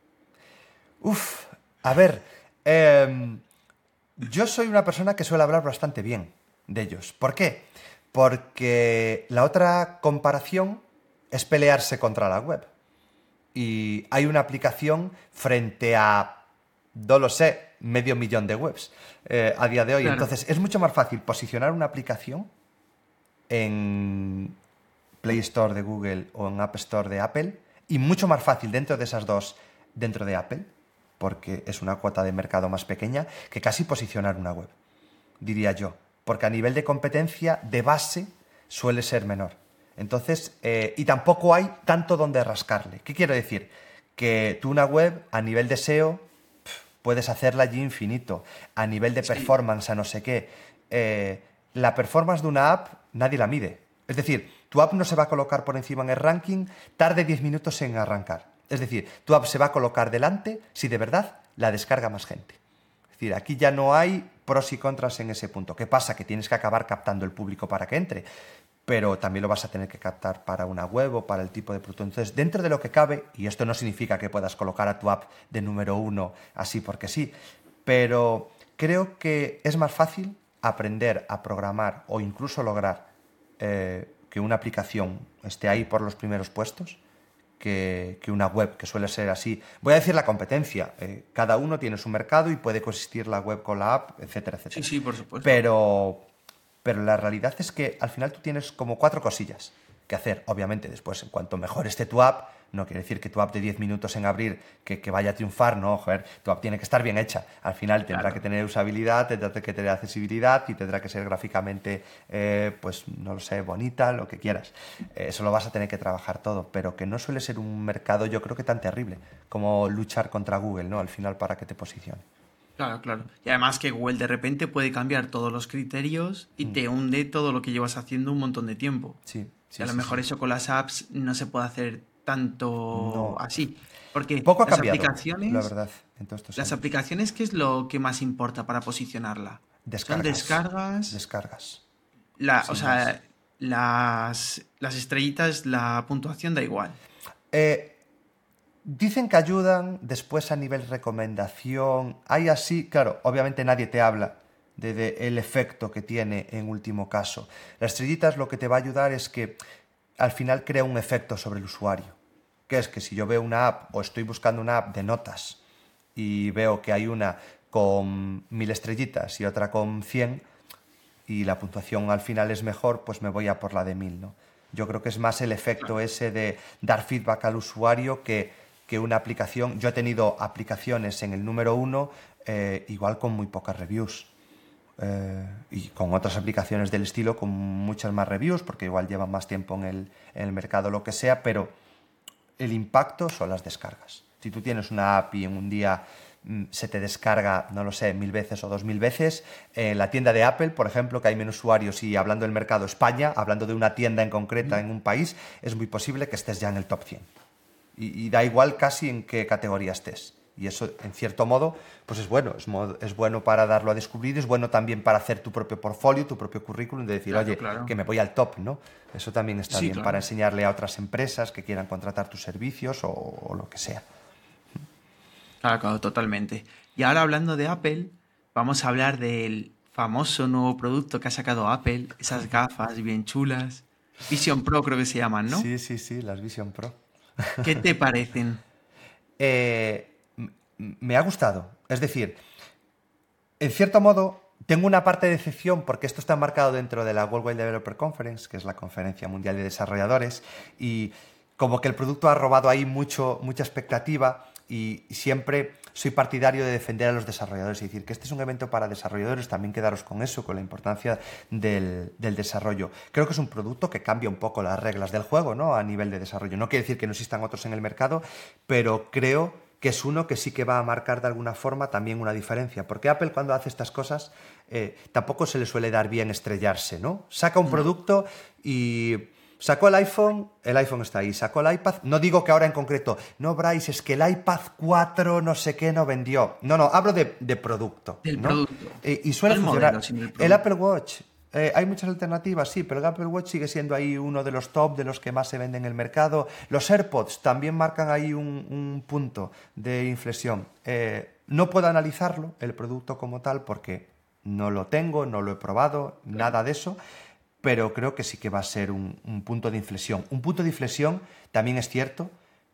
Uf, a ver, em, yo soy una persona que suele hablar bastante bien de ellos. ¿Por qué? Porque la otra comparación es pelearse contra la web. Y hay una aplicación frente a, no lo sé, medio millón de webs eh, a día de hoy. Entonces, es mucho más fácil posicionar una aplicación en Play Store de Google o en App Store de Apple y mucho más fácil dentro de esas dos, dentro de Apple, porque es una cuota de mercado más pequeña, que casi posicionar una web, diría yo, porque a nivel de competencia de base suele ser menor. Entonces, eh, y tampoco hay tanto donde rascarle. ¿Qué quiero decir? Que tú una web a nivel de SEO puedes hacerla allí infinito, a nivel de performance, a no sé qué. Eh, la performance de una app nadie la mide. Es decir, tu app no se va a colocar por encima en el ranking, tarde 10 minutos en arrancar. Es decir, tu app se va a colocar delante si de verdad la descarga más gente. Es decir, aquí ya no hay pros y contras en ese punto. ¿Qué pasa? Que tienes que acabar captando el público para que entre, pero también lo vas a tener que captar para una web o para el tipo de producto. Entonces, dentro de lo que cabe, y esto no significa que puedas colocar a tu app de número uno así porque sí, pero creo que es más fácil aprender a programar o incluso lograr eh, que una aplicación esté ahí por los primeros puestos que, una web, que suele ser así. Voy a decir la competencia. Eh, cada uno tiene su mercado y puede coexistir la web con la app, etcétera, etcétera. Sí, sí, por supuesto. Pero, pero la realidad es que al final tú tienes como cuatro cosillas que que hacer. Obviamente, después, en cuanto mejor esté tu app, no quiere decir que tu app de 10 minutos en abrir que, vaya a triunfar, no, joder, tu app tiene que estar bien hecha. Al final tendrá que tener usabilidad, tendrá que tener accesibilidad y tendrá que ser gráficamente, eh, pues no lo sé, bonita, lo que quieras. Eh, eso lo vas a tener que trabajar todo, pero que no suele ser un mercado, yo creo que tan terrible como luchar contra Google, ¿no? Al final para que te posicione. Claro, claro. Y además que Google de repente puede cambiar todos los criterios y te mm. hunde todo lo que llevas haciendo un montón de tiempo. Sí. a lo mejor eso con las apps no se puede hacer tanto así. Porque Poco las aplicaciones, la verdad. las aplicaciones, ¿qué es lo que más importa para posicionarla? Descargas. descargas. Descargas. La, o sea, las, las estrellitas, la puntuación da igual. Eh, Dicen que ayudan después a nivel recomendación. Hay así, claro, obviamente nadie te habla del el efecto que tiene en último caso. Las estrellitas lo que te va a ayudar es que al final crea un efecto sobre el usuario. Que es que si yo veo una app o estoy buscando una app de notas y veo que hay una con mil estrellitas y otra con cien y la puntuación al final es mejor, pues me voy a por la de mil, ¿no? Yo creo que es más el efecto ese de dar feedback al usuario que que una aplicación. Yo he tenido aplicaciones en el número uno, eh, igual con muy pocas reviews. Eh, y con otras aplicaciones del estilo con muchas más reviews, porque igual llevan más tiempo en el, en el mercado, lo que sea, pero el impacto son las descargas. Si tú tienes una app y en un día mm, se te descarga, no lo sé, mil veces o dos mil veces. En la tienda de Apple, por ejemplo, que hay menos usuarios y hablando del mercado España, hablando de una tienda en concreta en un país, es muy posible que estés ya en el top 100 y, da igual casi en qué categoría estés. Y eso, en cierto modo, pues es bueno. Es, bueno para darlo a descubrir, es bueno también para hacer tu propio portfolio, tu propio currículum, de decir, oye, que me voy al top, ¿no? Eso también está bien para enseñarle a otras empresas que quieran contratar tus servicios o, lo que sea. Claro, claro, totalmente. Y ahora hablando de Apple, vamos a hablar del famoso nuevo producto que ha sacado Apple, esas gafas bien chulas. Vision Pro creo que se llaman, ¿no? Sí, sí, sí, las Vision Pro. ¿Qué te [LAUGHS] parecen? Eh, me ha gustado. Es decir, en cierto modo, tengo una parte de decepción porque esto está marcado dentro de la World Wide Developer Conference, que es la conferencia mundial de desarrolladores, y como que el producto ha robado ahí mucho, mucha expectativa y siempre soy partidario de defender a los desarrolladores y decir que este es un evento para desarrolladores, también quedaros con eso, con la importancia del, desarrollo. Creo que es un producto que cambia un poco las reglas del juego ¿no? a nivel de desarrollo. No quiere decir que no existan otros en el mercado, pero creo que es uno que sí que va a marcar de alguna forma también una diferencia. Porque Apple cuando hace estas cosas eh, tampoco se le suele dar bien estrellarse, ¿no? Saca un producto y Sacó el iPhone, el iPhone está ahí. Sacó el iPad, no digo que ahora en concreto, no, Bryce, es que el iPad 4 no sé qué no vendió. No, no, hablo de, producto. Del producto. Eh, y suele funcionar. El, Apple Watch, eh, hay muchas alternativas, sí, pero el Apple Watch sigue siendo ahí uno de los top, de los que más se venden en el mercado. Los AirPods también marcan ahí un, punto de inflexión. Eh, no puedo analizarlo, el producto como tal, porque no lo tengo, no lo he probado, nada de eso pero creo que sí que va a ser un, punto de inflexión. Un punto de inflexión también es cierto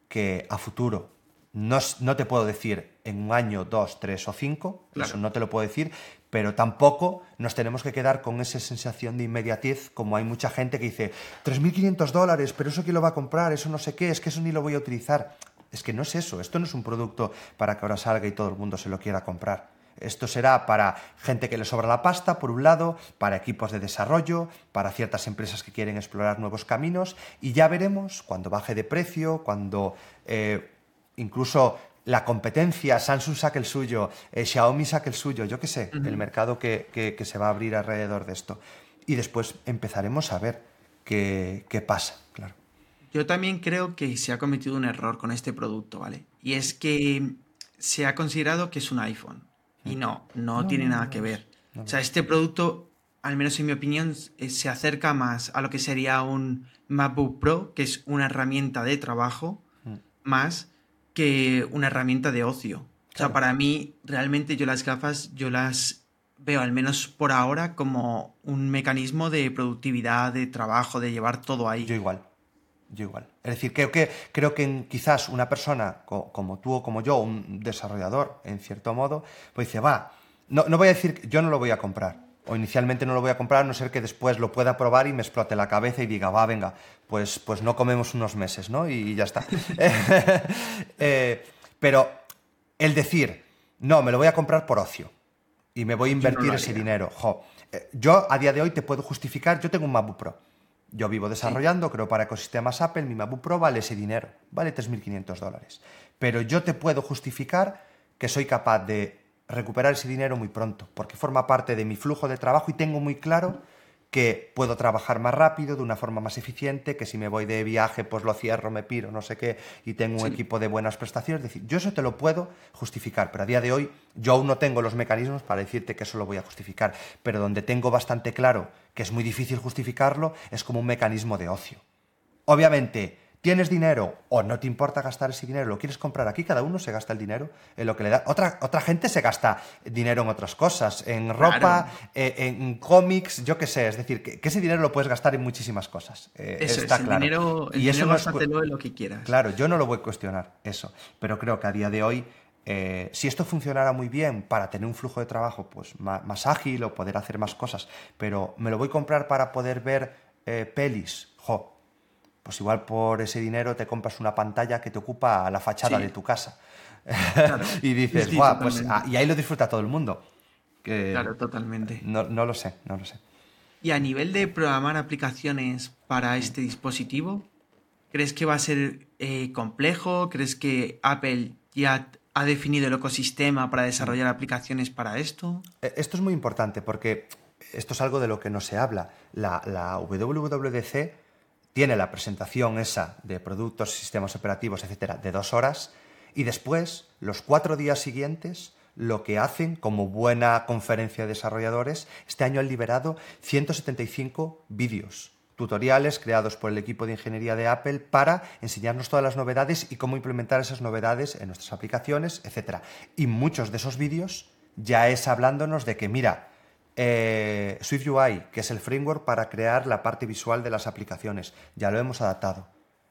que a futuro, no, no te puedo decir en un año, dos, tres o cinco, eso no te lo puedo decir, pero tampoco nos tenemos que quedar con esa sensación de inmediatez, como hay mucha gente que dice, 3.500 dólares, pero eso quién lo va a comprar, eso no sé qué, es que eso ni lo voy a utilizar. Es que no es eso, esto no es un producto para que ahora salga y todo el mundo se lo quiera comprar. Esto será para gente que le sobra la pasta, por un lado, para equipos de desarrollo, para ciertas empresas que quieren explorar nuevos caminos y ya veremos cuando baje de precio, cuando eh, incluso la competencia, Samsung saque el suyo, eh, Xiaomi saque el suyo, yo qué sé, el mercado que, que, se va a abrir alrededor de esto. Y después empezaremos a ver qué, qué pasa, claro. Yo también creo que se ha cometido un error con este producto, ¿vale? Y es que se ha considerado que es un iPhone. Y no, no, tiene nada que ver. o sea, este producto, al menos en mi opinión, eh, se acerca más a lo que sería un MacBook Pro, que es una herramienta de trabajo, mm. más que una herramienta de ocio. O sea, para mí, realmente yo las gafas, yo las veo, al menos por ahora, como un mecanismo de productividad, de trabajo, de llevar todo ahí. Yo igual. Yo igual. Es decir, creo que, creo que quizás una persona como tú o como yo, un desarrollador, en cierto modo, pues dice, va, no, no voy a decir, yo no lo voy a comprar, o inicialmente no lo voy a comprar, a no ser que después lo pueda probar y me explote la cabeza y diga, va, venga, pues, pues no comemos unos meses, ¿no? Y, ya está. [LAUGHS] Eh, pero el decir, no, me lo voy a comprar por ocio y me voy a invertir ese dinero. Eh, yo a día de hoy te puedo justificar, yo tengo un MacBook Pro. Yo vivo desarrollando, creo para ecosistemas Apple, mi MacBook Pro vale ese dinero, vale 3.500 dólares. Pero yo te puedo justificar que soy capaz de recuperar ese dinero muy pronto, porque forma parte de mi flujo de trabajo y tengo muy claro que puedo trabajar más rápido, de una forma más eficiente, que si me voy de viaje, pues lo cierro, me piro, no sé qué, y tengo un equipo de buenas prestaciones. Es decir, yo eso te lo puedo justificar, pero a día de hoy yo aún no tengo los mecanismos para decirte que eso lo voy a justificar. Pero donde tengo bastante claro que es muy difícil justificarlo, es como un mecanismo de ocio. Obviamente, tienes dinero o no te importa gastar ese dinero, lo quieres comprar aquí, cada uno se gasta el dinero en lo que le da. Otra, otra gente se gasta dinero en otras cosas, en ropa, eh, en cómics, yo qué sé. Es decir, que, ese dinero lo puedes gastar en muchísimas cosas. Eh, eso está claro. Dinero, y eso no es en lo que quieras. Claro, yo no lo voy a cuestionar, eso. Pero creo que a día de hoy. Eh, si esto funcionara muy bien para tener un flujo de trabajo pues, más, ágil o poder hacer más cosas, pero me lo voy a comprar para poder ver pelis, jo, pues igual por ese dinero te compras una pantalla que te ocupa la fachada de tu casa. [LAUGHS] y dices, guau, pues ah, y ahí lo disfruta todo el mundo. claro, totalmente. No, lo sé, no lo sé. Y a nivel de programar aplicaciones para este dispositivo, ¿crees que va a ser eh, complejo? ¿Crees que Apple ya ha definido el ecosistema para desarrollar aplicaciones para esto? E, esto es muy importante porque esto es algo de lo que no se habla. La, la WWDC tiene la presentación esa de productos, sistemas operativos, etcétera, de dos horas, y después, los cuatro días siguientes, lo que hacen como buena conferencia de desarrolladores, este año han liberado 175 vídeos, tutoriales creados por el equipo de ingeniería de Apple para enseñarnos todas las novedades y cómo implementar esas novedades en nuestras aplicaciones, etcétera. Y muchos de esos vídeos ya es hablándonos de que, mira, eh, SwiftUI, que es el framework para crear la parte visual de las aplicaciones, ya lo hemos adaptado.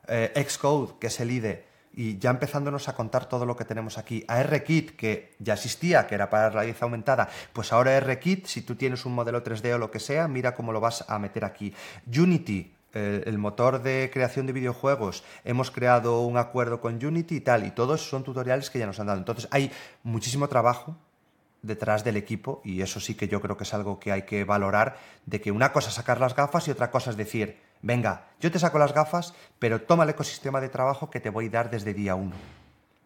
Eh, Xcode, que es el IDE, y ya empezándonos a contar todo lo que tenemos aquí. A RKit, que ya existía, que era para raíz aumentada, pues ahora RKit, si tú tienes un modelo 3D o lo que sea, mira cómo lo vas a meter aquí. Unity, eh, el motor de creación de videojuegos, hemos creado un acuerdo con Unity y tal, y todos son tutoriales que ya nos han dado. Entonces hay muchísimo trabajo detrás del equipo y eso sí que yo creo que es algo que hay que valorar, de que una cosa es sacar las gafas y otra cosa es decir, venga, yo te saco las gafas, pero toma el ecosistema de trabajo que te voy a dar desde día uno.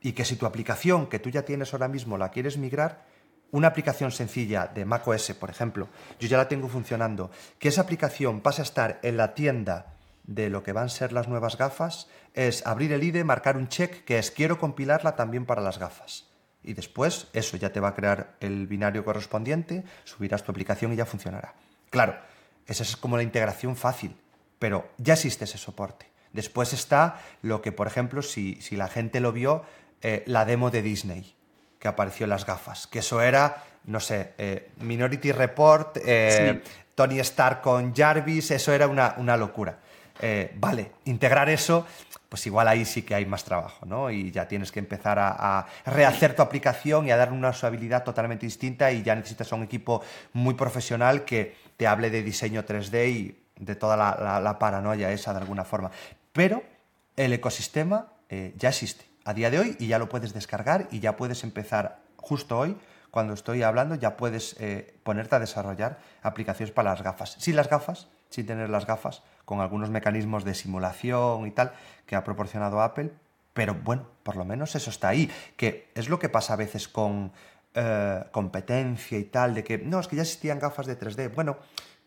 Y que si tu aplicación que tú ya tienes ahora mismo la quieres migrar, una aplicación sencilla de macOS, por ejemplo, yo ya la tengo funcionando, que esa aplicación pase a estar en la tienda de lo que van a ser las nuevas gafas, es abrir el IDE, marcar un check que es quiero compilarla también para las gafas y después eso ya te va a crear el binario correspondiente, subirás tu aplicación y ya funcionará. Claro, esa es como la integración fácil, pero ya existe ese soporte. Después está lo que, por ejemplo, si, la gente lo vio, eh, la demo de Disney, que apareció en las gafas, que eso era, no sé, eh, Minority Report, eh, Tony Stark con Jarvis, eso era una, una locura. Vale, integrar eso pues igual ahí sí que hay más trabajo, ¿no? Y ya tienes que empezar a, rehacer tu aplicación y a darle una usabilidad totalmente distinta y ya necesitas un equipo muy profesional que te hable de diseño 3D y de toda la, paranoia esa de alguna forma. Pero el ecosistema eh, ya existe a día de hoy y ya lo puedes descargar y ya puedes empezar justo hoy cuando estoy hablando ya puedes eh, ponerte a desarrollar aplicaciones para las gafas. Sin las gafas, sin tener las gafas, con algunos mecanismos de simulación y tal que ha proporcionado Apple, pero bueno, por lo menos eso está ahí, que es lo que pasa a veces con eh, competencia y tal, de que no, es que ya existían gafas de 3D, bueno,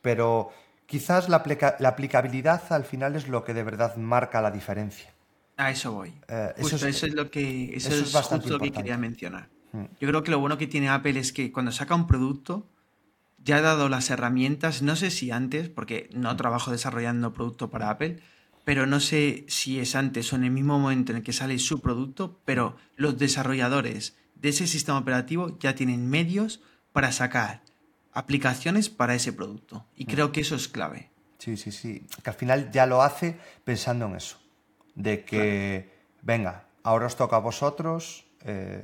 pero quizás la, aplicabilidad al final es lo que de verdad marca la diferencia. A eso voy. Eh, eso, es, lo que eso, es, justo lo que quería mencionar. Mm. Yo creo que lo bueno que tiene Apple es que cuando saca un producto, ya ha dado las herramientas, no sé si antes, porque no trabajo desarrollando producto para Apple, pero no sé si es antes o en el mismo momento en el que sale su producto, pero los desarrolladores de ese sistema operativo ya tienen medios para sacar aplicaciones para ese producto. Y mm. creo que eso es clave. Sí, sí, sí. Que al final ya lo hace pensando en eso. De que, venga, ahora os toca a vosotros eh,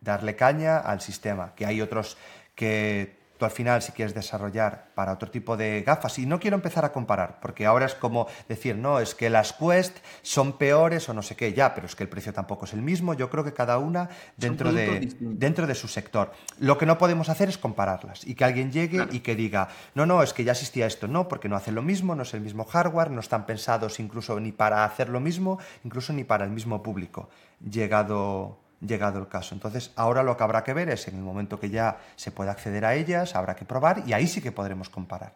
darle caña al sistema. Que hay otros que tú al final si quieres desarrollar para otro tipo de gafas, y no quiero empezar a comparar, porque ahora es como decir, no, es que las Quest son peores o no sé qué, ya, pero es que el precio tampoco es el mismo, yo creo que cada una dentro, de, dentro de su sector. Lo que no podemos hacer es compararlas y que alguien llegue y que diga, no, no, es que ya existía esto, no, porque no hacen lo mismo, no es el mismo hardware, no están pensados incluso ni para hacer lo mismo, incluso ni para el mismo público. Llegado llegado el caso. Entonces, ahora lo que habrá que ver es en el momento que ya se pueda acceder a ellas, habrá que probar y ahí sí que podremos comparar.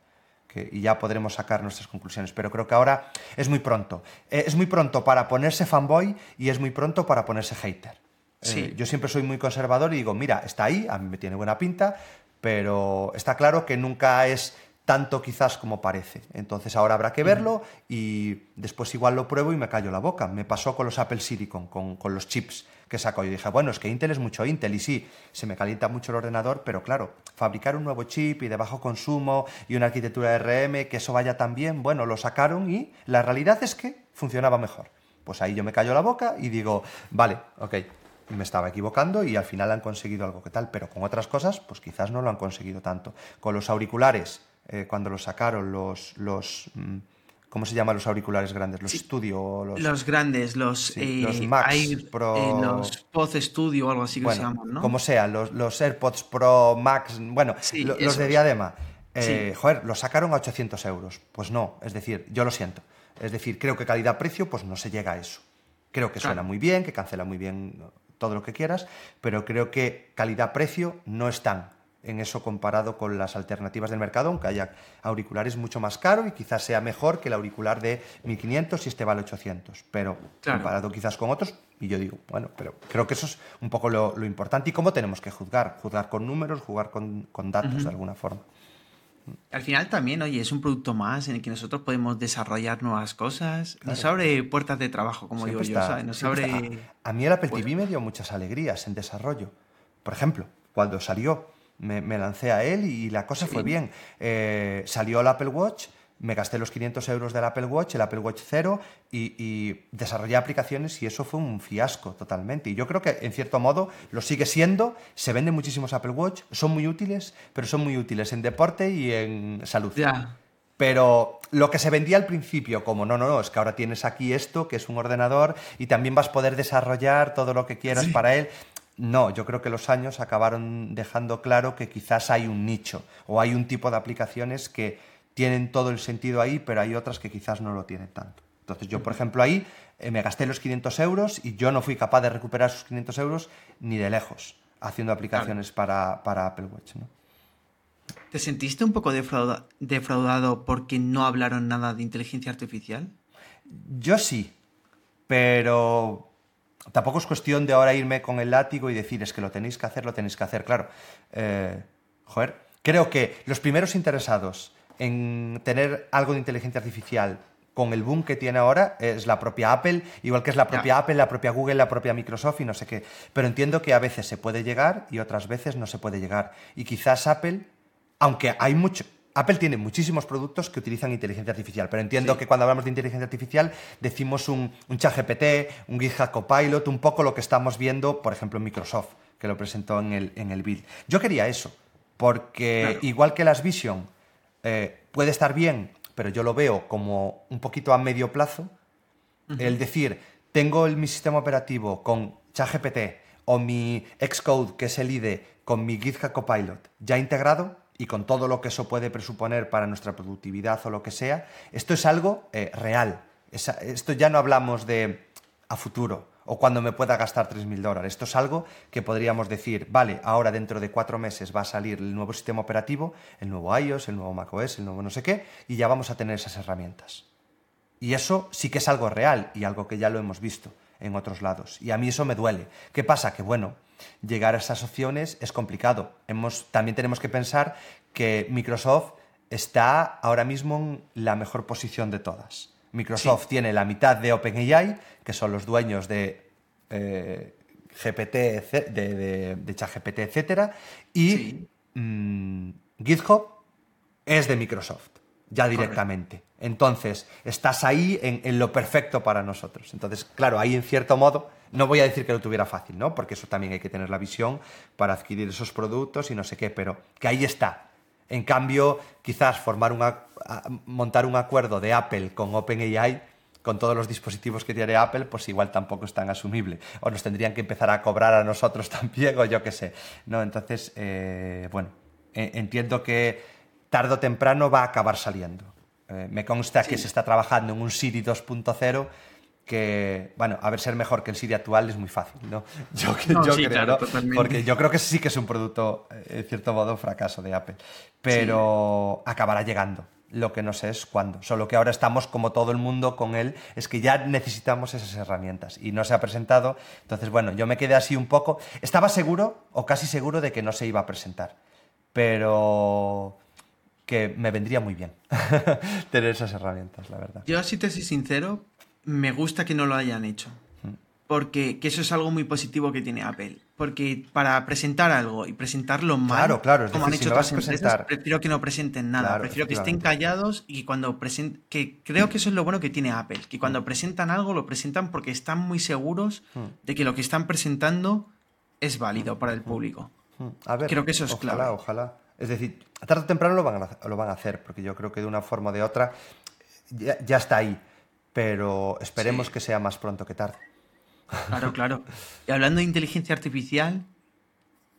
y ya podremos sacar nuestras conclusiones. Pero creo que ahora es muy pronto. Eh, es muy pronto para ponerse fanboy y es muy pronto para ponerse hater. Eh, yo siempre soy muy conservador y digo, mira, está ahí, a mí me tiene buena pinta, pero está claro que nunca es tanto quizás como parece. Entonces ahora habrá que verlo y después igual lo pruebo y me callo la boca. Me pasó con los Apple Silicon, con, con los chips que saco. Yo dije, bueno, es que Intel es mucho Intel y sí, se me calienta mucho el ordenador, pero claro, fabricar un nuevo chip y de bajo consumo y una arquitectura RM, que eso vaya tan bien, bueno, lo sacaron y la realidad es que funcionaba mejor. Pues ahí yo me callo la boca y digo, vale, ok, me estaba equivocando y al final han conseguido algo que tal, pero con otras cosas, pues quizás no lo han conseguido tanto. Con los auriculares, eh, cuando los sacaron los... los mm, ¿Cómo se llaman los auriculares grandes? ¿Los Studio? Los... los grandes, los, eh, los Max Pro. Eh, los Pod Studio o algo así que se llaman, ¿no? Como sea, los, los, AirPods Pro Max, bueno, los de diadema. Joder, los sacaron a 800 euros. Pues no, es decir, yo lo siento. Es decir, creo que calidad-precio, pues no se llega a eso. Creo que suena muy bien, que cancela muy bien todo lo que quieras, pero creo que calidad-precio no están en eso comparado con las alternativas del mercado, aunque haya auriculares mucho más caro y quizás sea mejor que el auricular de 1500 y este vale 800, pero comparado quizás con otros, y yo digo, bueno, pero creo que eso es un poco lo, importante y cómo tenemos que juzgar, juzgar con números, jugar con, datos de alguna forma. Al final también, oye, es un producto más en el que nosotros podemos desarrollar nuevas cosas. Nos abre puertas de trabajo, como digo yo. Nos abre... A, mí el Apple TV me dio muchas alegrías en desarrollo. Por ejemplo, cuando salió, me, lancé a él y la cosa fue bien. Eh, salió el Apple Watch me gasté los 500 euros del Apple Watch, el Apple Watch 0, y, desarrollé aplicaciones y eso fue un fiasco totalmente. Y yo creo que en cierto modo lo sigue siendo, se venden muchísimos Apple Watch, son muy útiles, pero son muy útiles en deporte y en salud. Pero lo que se vendía al principio, como no, no, no, es que ahora tienes aquí esto, que es un ordenador, y también vas a poder desarrollar todo lo que quieras para él. No, yo creo que los años acabaron dejando claro que quizás hay un nicho o hay un tipo de aplicaciones que tienen todo el sentido ahí, pero hay otras que quizás no lo tienen tanto. Entonces yo, por ejemplo, ahí eh, me gasté los 500 euros y yo no fui capaz de recuperar esos 500 euros ni de lejos haciendo aplicaciones para, Apple Watch. ¿no? ¿Te sentiste un poco defraudado porque no hablaron nada de inteligencia artificial? Yo sí, pero tampoco es cuestión de ahora irme con el látigo y decir es que lo tenéis que hacer, lo tenéis que hacer. Claro, eh, joder, creo que los primeros interesados en tener algo de inteligencia artificial con el boom que tiene ahora es la propia Apple, igual que es la propia Apple, la propia Google, la propia Microsoft y no sé qué. Pero entiendo que a veces se puede llegar y otras veces no se puede llegar. Y quizás Apple, aunque hay mucho... Apple tiene muchísimos productos que utilizan inteligencia artificial, pero entiendo que cuando hablamos de inteligencia artificial decimos un, un ChatGPT, un GitHub Copilot, un poco lo que estamos viendo, por ejemplo, en Microsoft, que lo presentó en el, en el build. Yo quería eso, porque igual que las Vision eh, puede estar bien, pero yo lo veo como un poquito a medio plazo. El decir, tengo mi sistema operativo con ChatGPT o mi Xcode, que es el IDE, con mi GitHub Copilot ya integrado y con todo lo que eso puede presuponer para nuestra productividad o lo que sea, esto es algo eh, real. esto ya no hablamos de a futuro o cuando me pueda gastar 3.000 dólares. Esto es algo que podríamos decir, vale, ahora dentro de cuatro meses va a salir el nuevo sistema operativo, el nuevo iOS, el nuevo macOS, el nuevo no sé qué, y ya vamos a tener esas herramientas. Y eso sí que es algo real y algo que ya lo hemos visto en otros lados. Y a mí eso me duele. ¿Qué pasa? Que bueno, llegar a esas opciones es complicado. Hemos, también tenemos que pensar que Microsoft está ahora mismo en la mejor posición de todas. Microsoft tiene la mitad de OpenAI, que son los dueños de eh, GPT, de, de, ChatGPT, etc. Y mm, GitHub es de Microsoft, ya directamente. Entonces, estás ahí en, lo perfecto para nosotros. Entonces, claro, ahí en cierto modo, no voy a decir que lo tuviera fácil, ¿no? Porque eso también hay que tener la visión para adquirir esos productos y no sé qué, pero que ahí está. En cambio, quizás formar una, montar un acuerdo de Apple con OpenAI con todos los dispositivos que tiene Apple, pues igual tampoco es tan asumible. O nos tendrían que empezar a cobrar a nosotros [LAUGHS] también, o yo qué sé. No, entonces, eh, bueno, e, entiendo que tarde o temprano va a acabar saliendo. Eh, me consta que se está trabajando en un Siri 2.0 que, bueno, a ver, ser mejor que el Siri actual es muy fácil, ¿no? [LAUGHS] Yo, creo, Porque yo creo que sí que es un producto, eh, en cierto modo, un fracaso de Apple. Pero acabará llegando. Lo que no sé es cuándo. Solo que ahora estamos, como todo el mundo, con él, es que ya necesitamos esas herramientas. Y no se ha presentado. Entonces, bueno, yo me quedé así un poco. Estaba seguro, o casi seguro, de que no se iba a presentar. Pero que me vendría muy bien [LAUGHS] tener esas herramientas, la verdad. Yo, si te soy sincero, me gusta que no lo hayan hecho. Mm. Porque eso es algo muy positivo que tiene Apple. Porque para presentar algo y presentarlo mal, claro, claro, como han hecho otras empresas, prefiero que no presenten nada. prefiero que estén callados y cuando presenten. Que creo que eso es lo bueno que tiene Apple. Que cuando mm. presentan algo, lo presentan porque están muy seguros mm. de que lo que están presentando es válido para el público. A ver, creo que eso es ojalá, clave. Ojalá. Es decir, tarde o temprano lo van, a, lo van a hacer, porque yo creo que de una forma o de otra ya está ahí pero esperemos que sea más pronto que tarde. Claro, claro. Y hablando de inteligencia artificial,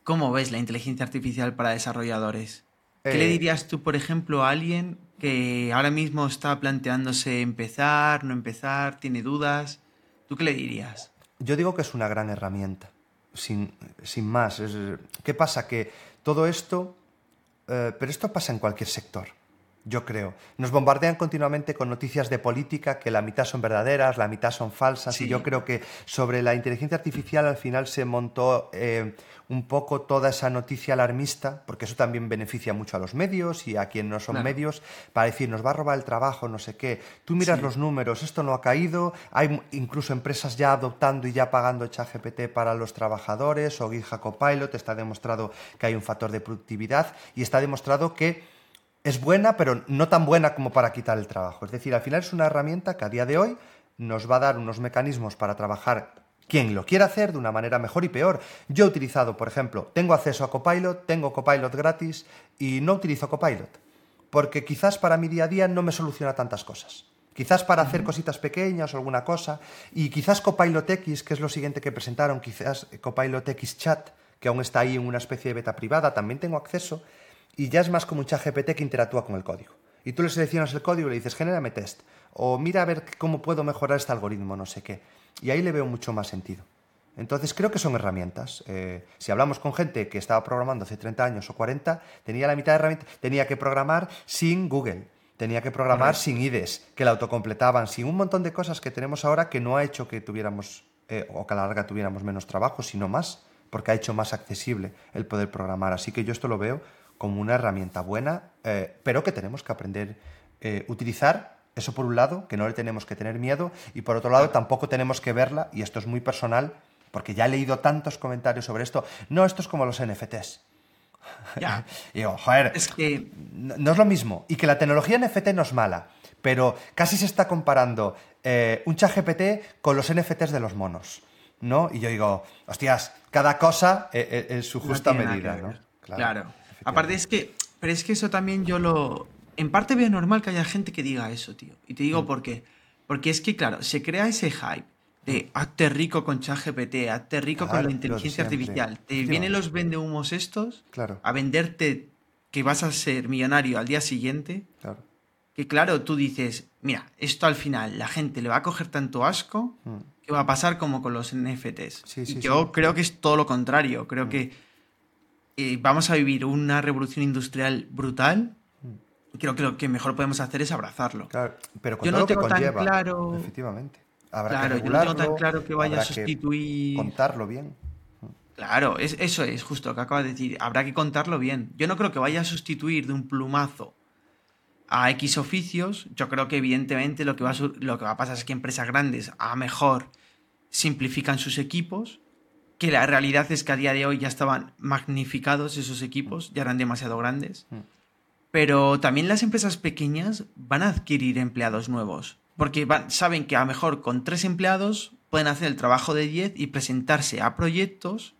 ¿cómo ves la inteligencia artificial para desarrolladores? ¿Qué le eh, dirías tú, por ejemplo, a alguien que ahora mismo está planteándose empezar, no empezar, tiene dudas? ¿Tú qué le dirías? Yo digo que es una gran herramienta, sin, más. ¿Qué pasa? Que todo esto, eh, pero esto pasa en cualquier sector yo creo. Nos bombardean continuamente con noticias de política que la mitad son verdaderas, la mitad son falsas, y yo creo que sobre la inteligencia artificial al final se montó eh, un poco toda esa noticia alarmista, porque eso también beneficia mucho a los medios y a quienes no son medios, para decir, nos va a robar el trabajo, no sé qué. Tú miras los números, esto no ha caído, hay incluso empresas ya adoptando y ya pagando ChatGPT para los trabajadores, o GitHub Copilot, está demostrado que hay un factor de productividad y está demostrado que es buena, pero no tan buena como para quitar el trabajo. Es decir, al final es una herramienta que a día de hoy nos va a dar unos mecanismos para trabajar quien lo quiera hacer de una manera mejor y peor. Yo he utilizado, por ejemplo, tengo acceso a Copilot, tengo Copilot gratis y no utilizo Copilot, porque quizás para mi día a día no me soluciona tantas cosas. Quizás para hacer cositas pequeñas o alguna cosa, y quizás Copilot X, que es lo siguiente que presentaron, quizás Copilot X Chat, que aún está ahí en una especie de beta privada, también tengo acceso, y ya es más como un chat GPT que interactúa con el código. Y tú le seleccionas el código y le dices, genérame test, o mira a ver cómo puedo mejorar este algoritmo, no sé qué. Y ahí le veo mucho más sentido. Entonces creo que son herramientas. Eh, si hablamos con gente que estaba programando hace 30 años o 40, tenía la mitad de herramientas, tenía que programar sin Google, tenía que programar sin IDES, que la autocompletaban, sin un montón de cosas que tenemos ahora que no ha hecho que tuviéramos, eh, o que a la larga tuviéramos menos trabajo, sino más, porque ha hecho más accesible el poder programar. Así que yo esto lo veo como una herramienta buena, eh, pero que tenemos que aprender a eh, utilizar. Eso por un lado, que no le tenemos que tener miedo, y por otro lado tampoco tenemos que verla, y esto es muy personal, porque ya he leído tantos comentarios sobre esto. No, esto es como los NFTs. Ya. y [LAUGHS] digo, joder, es que... no, es lo mismo. Y que la tecnología NFT no es mala, pero casi se está comparando eh, un chat GPT con los NFTs de los monos. ¿no? Y yo digo, hostias, cada cosa en su justa medida, ¿no? claro. Aparte es que, pero es que eso también yo lo... En parte veo normal que haya gente que diga eso, tío. Y te digo mm. por qué. Porque es que, claro, se crea ese hype de mm. hazte rico con ChatGPT, hazte rico con la inteligencia artificial. Te vienen los vendehumos estos claro. a venderte que vas a ser millonario al día siguiente. Claro. Que claro, tú dices, mira, esto al final la gente le va a coger tanto asco mm. que va a pasar como con los NFTs. y yo creo que es todo lo contrario. Creo que vamos a vivir una revolución industrial brutal. Y creo que lo que mejor podemos hacer es abrazarlo. Claro, pero con yo no tengo tan claro. Efectivamente. claro, yo no tengo tan claro que vaya a sustituir. Contarlo bien. Claro, es, eso es justo lo que acaba de decir. Habrá que contarlo bien. Yo no creo que vaya a sustituir de un plumazo a X oficios. Yo creo que evidentemente lo que va a, lo que va a pasar es que empresas grandes a mejor simplifican sus equipos que la realidad es que a día de hoy ya estaban magnificados esos equipos, ya eran demasiado grandes. Mm. Pero también las empresas pequeñas van a adquirir empleados nuevos, porque saben que a lo mejor con tres empleados pueden hacer el trabajo de 10 y presentarse a proyectos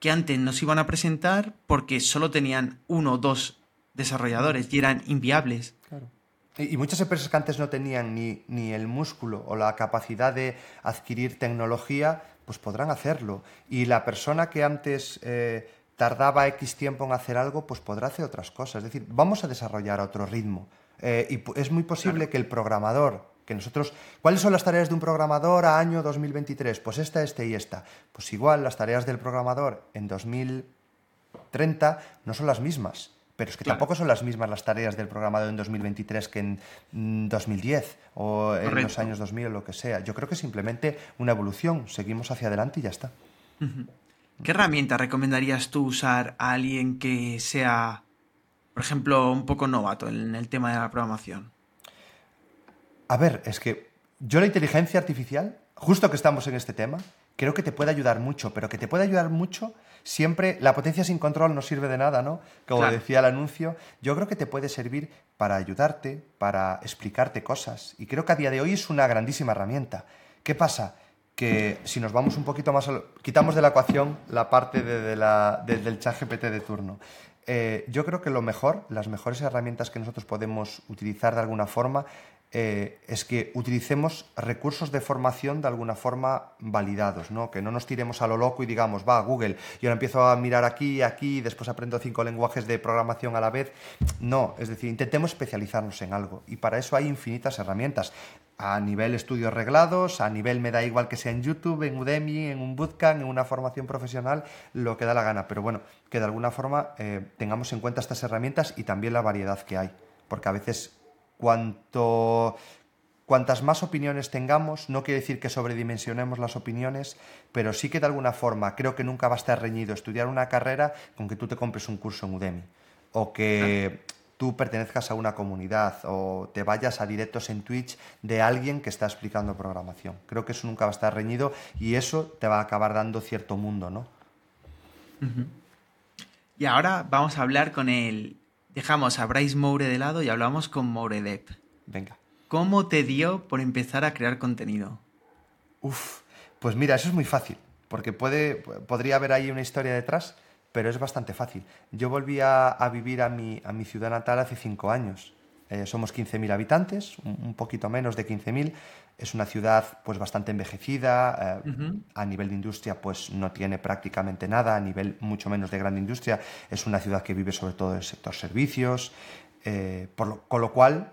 que antes no se iban a presentar porque solo tenían uno o dos desarrolladores y eran inviables. Claro. Y, muchas empresas que antes no tenían ni, ni, el músculo o la capacidad de adquirir tecnología, pues podrán hacerlo. Y la persona que antes eh, tardaba X tiempo en hacer algo, pues podrá hacer otras cosas. Es decir, vamos a desarrollar a otro ritmo. Eh, y es muy posible que el programador, que nosotros, ¿cuáles son las tareas de un programador a año 2023? Pues esta, este y esta. Pues igual las tareas del programador en 2030 no son las mismas. Pero es que tampoco son las mismas las tareas del programador en 2023 que en 2010 mm, o en los años 2000 o lo que sea. Yo creo que es simplemente una evolución. Seguimos hacia adelante y ya está. ¿Qué herramienta recomendarías tú usar a alguien que sea, por ejemplo, un poco novato en el tema de la programación? A ver, es que yo la inteligencia artificial, justo que estamos en este tema, creo que te puede ayudar mucho, pero que te puede ayudar mucho siempre, la potencia sin control no sirve de nada, ¿no? Como decía el anuncio, yo creo que te puede servir para ayudarte, para explicarte cosas, y creo que a día de hoy es una grandísima herramienta. ¿Qué pasa? Que si nos vamos un poquito más, quitamos de la ecuación la parte del chat GPT de turno. Eh, yo creo que lo mejor, las mejores herramientas que nosotros podemos utilizar de alguna forma eh, es que utilicemos recursos de formación de alguna forma validados, ¿no? que no nos tiremos a lo loco y digamos, va, Google, y ahora empiezo a mirar aquí y aquí y después aprendo cinco lenguajes de programación a la vez. No, es decir, intentemos especializarnos en algo y para eso hay infinitas herramientas. A nivel estudios reglados, a nivel me da igual que sea en YouTube, en Udemy, en un bootcamp, en una formación profesional, lo que da la gana. Pero bueno, que de alguna forma eh, tengamos en cuenta estas herramientas y también la variedad que hay. Porque a veces Cuanto, cuantas más opiniones tengamos, no quiere decir que sobredimensionemos las opiniones, pero sí que de alguna forma creo que nunca va a estar reñido estudiar una carrera con que tú te compres un curso en Udemy o que tú pertenezcas a una comunidad o te vayas a directos en Twitch de alguien que está explicando programación. Creo que eso nunca va a estar reñido y eso te va a acabar dando cierto mundo, ¿no? Y ahora vamos a hablar con el Dejamos a Bryce Moure de lado y hablamos con Depp. Venga. ¿Cómo te dio por empezar a crear contenido? Uf, pues mira, eso es muy fácil, porque puede, podría haber ahí una historia detrás, pero es bastante fácil. Yo volví a, vivir a mi, a mi ciudad natal hace cinco años. Eh, somos 15.000 habitantes, un, poquito menos de 15.000. Es una ciudad pues bastante envejecida, eh, a nivel de industria pues no tiene prácticamente nada, a nivel mucho menos de gran industria. Es una ciudad que vive sobre todo del sector servicios, eh, con lo cual,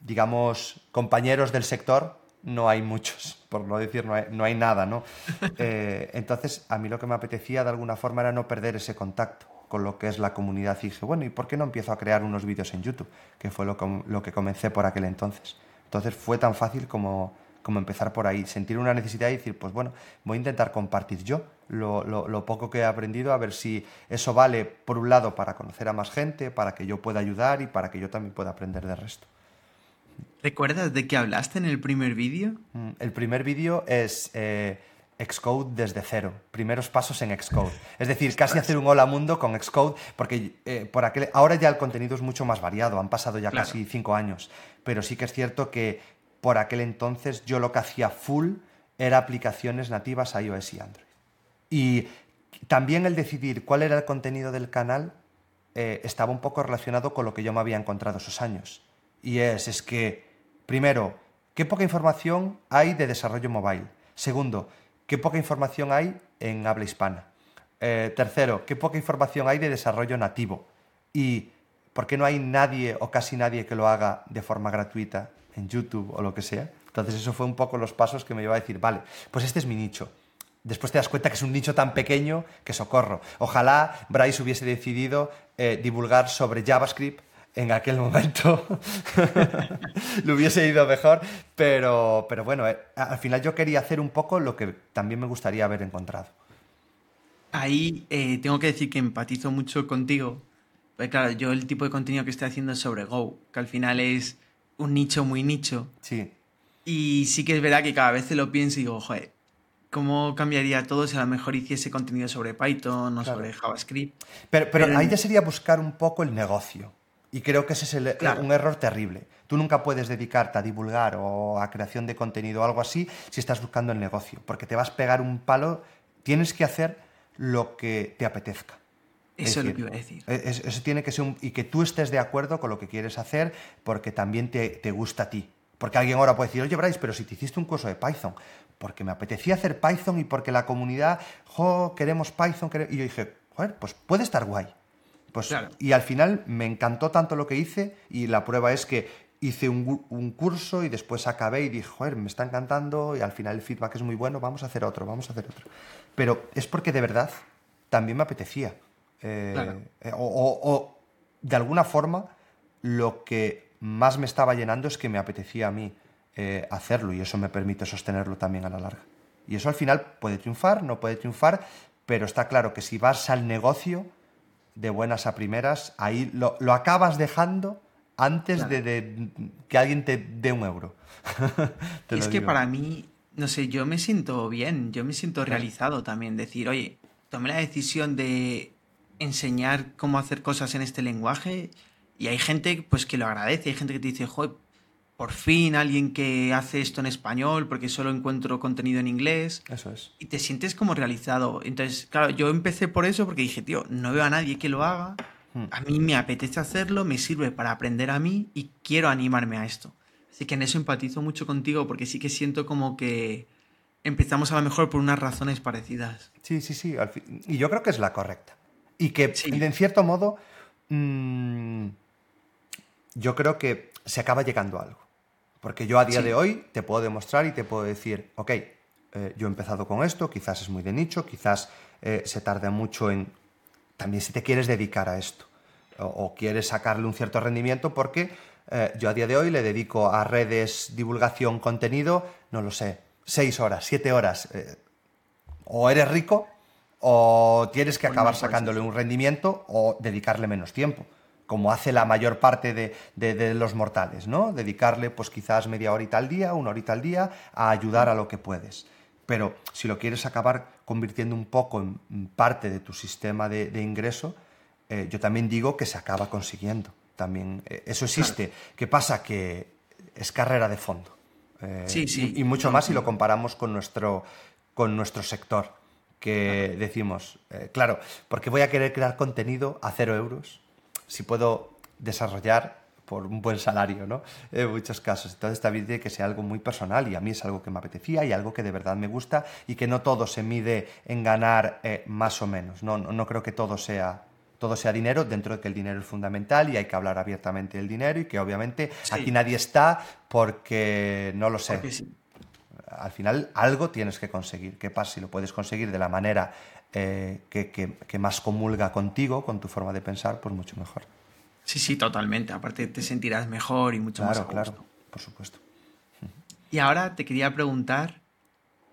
digamos, compañeros del sector no hay muchos, [LAUGHS] por no decir no hay, no hay nada, ¿no? [LAUGHS] entonces, a mí lo que me apetecía de alguna forma era no perder ese contacto con lo que es la comunidad y dije, bueno, ¿y por qué no empiezo a crear unos vídeos en YouTube? Que fue lo, lo que comencé por aquel entonces. Entonces fue tan fácil como, como empezar por ahí, sentir una necesidad y decir, pues bueno, voy a intentar compartir yo lo, lo, poco que he aprendido, a ver si eso vale, por un lado, para conocer a más gente, para que yo pueda ayudar y para que yo también pueda aprender del resto. ¿Recuerdas de qué hablaste en el primer vídeo? Mm, el primer vídeo es... Eh, Xcode desde cero, primeros pasos en Xcode. Es decir, casi hacer un hola mundo con Xcode, porque eh, por aquel, ahora ya el contenido es mucho más variado, han pasado ya casi cinco años, pero sí que es cierto que por aquel entonces yo lo que hacía full era aplicaciones nativas a iOS y Android. Y también el decidir cuál era el contenido del canal eh, estaba un poco relacionado con lo que yo me había encontrado esos años. Y es, es que, primero, qué poca información hay de desarrollo mobile. Segundo, qué poca información hay en habla hispana. Eh, tercero, qué poca información hay de desarrollo nativo. Y por qué no hay nadie o casi nadie que lo haga de forma gratuita en YouTube o lo que sea. Entonces eso fue un poco los pasos que me llevó a decir, vale, pues este es mi nicho. Después te das cuenta que es un nicho tan pequeño que socorro. Ojalá Bryce hubiese decidido eh, divulgar sobre JavaScript en aquel momento [LAUGHS] le hubiese ido mejor, pero, pero bueno, eh, al final yo quería hacer un poco lo que también me gustaría haber encontrado. Ahí eh, tengo que decir que empatizo mucho contigo. Porque claro, yo el tipo de contenido que estoy haciendo es sobre Go, que al final es un nicho muy nicho. Sí. Y sí que es verdad que cada vez lo pienso y digo, joder, ¿cómo cambiaría todo si a lo mejor hiciese contenido sobre Python o sobre JavaScript? Pero, pero ahí ya sería buscar un poco el negocio. Y creo que ese es un error terrible. Tú nunca puedes dedicarte a divulgar o a creación de contenido o algo así si estás buscando el negocio, porque te vas a pegar un palo, tienes que hacer lo que te apetezca. Eso es, lo que iba a decir. E, eso tiene que ser un, y que tú estés de acuerdo con lo que quieres hacer porque también te, te gusta a ti. Porque alguien ahora puede decir, oye, Bryce, pero si te hiciste un curso de Python, porque me apetecía hacer Python y porque la comunidad, jo, queremos Python, y yo dije, joder, pues puede estar guay. Pues, Y al final me encantó tanto lo que hice y la prueba es que hice un, un, curso y después acabé y dije, joder, me está encantando y al final el feedback es muy bueno, vamos a hacer otro, vamos a hacer otro. Pero es porque de verdad también me apetecía. Eh, eh, o, de alguna forma lo que más me estaba llenando es que me apetecía a mí eh, hacerlo y eso me permite sostenerlo también a la larga. Y eso al final puede triunfar, no puede triunfar, pero está claro que si vas al negocio de buenas a primeras, ahí lo, acabas dejando antes de, que alguien te dé un euro. [LAUGHS] es que para mí, no sé, yo me siento bien, yo me siento realizado también. Decir, oye, tomé la decisión de enseñar cómo hacer cosas en este lenguaje y hay gente pues que lo agradece, hay gente que te dice, joder, por fin alguien que hace esto en español porque solo encuentro contenido en inglés. Eso es. Y te sientes como realizado. Entonces, claro, yo empecé por eso porque dije, tío, no veo a nadie que lo haga. Hmm. A mí me apetece hacerlo, me sirve para aprender a mí y quiero animarme a esto. Así que en eso empatizo mucho contigo porque sí que siento como que empezamos a lo mejor por unas razones parecidas. Sí, sí, sí. Y yo creo que es la correcta. Y que, en cierto modo, mm, yo creo que se acaba llegando a algo. Porque yo a día de hoy te puedo demostrar y te puedo decir, ok, eh, yo he empezado con esto, quizás es muy de nicho, quizás eh, se tarda mucho en... También si te quieres dedicar a esto o, quieres sacarle un cierto rendimiento porque eh, yo a día de hoy le dedico a redes, divulgación, contenido, no lo sé, seis horas, siete horas. o eres rico o tienes que acabar sacándole un rendimiento o dedicarle menos tiempo como hace la mayor parte de, los mortales, ¿no? Dedicarle pues quizás media horita al día, una horita al día, a ayudar a lo que puedes. Pero si lo quieres acabar convirtiendo un poco en parte de tu sistema de, ingreso, eh, yo también digo que se acaba consiguiendo. También eh, eso existe. ¿Qué pasa? Que es carrera de fondo. Eh, sí, sí. Y, mucho más si lo comparamos con nuestro, con nuestro sector. Que decimos, claro, porque voy a querer crear contenido a cero euros si puedo desarrollar por un buen salario, ¿no? En muchos casos. Entonces también tiene que ser algo muy personal y a mí es algo que me apetecía y algo que de verdad me gusta y que no todo se mide en ganar eh, más o menos. No, no, creo que todo sea, todo sea dinero, dentro de que el dinero es fundamental y hay que hablar abiertamente del dinero y que obviamente aquí nadie está porque no lo sé. Al final algo tienes que conseguir. ¿Qué pasa si lo puedes conseguir de la manera eh, que, más comulga contigo, con tu forma de pensar, pues mucho mejor. Sí, sí, totalmente. Aparte te sentirás mejor y mucho más a Claro, por supuesto. Y ahora te quería preguntar,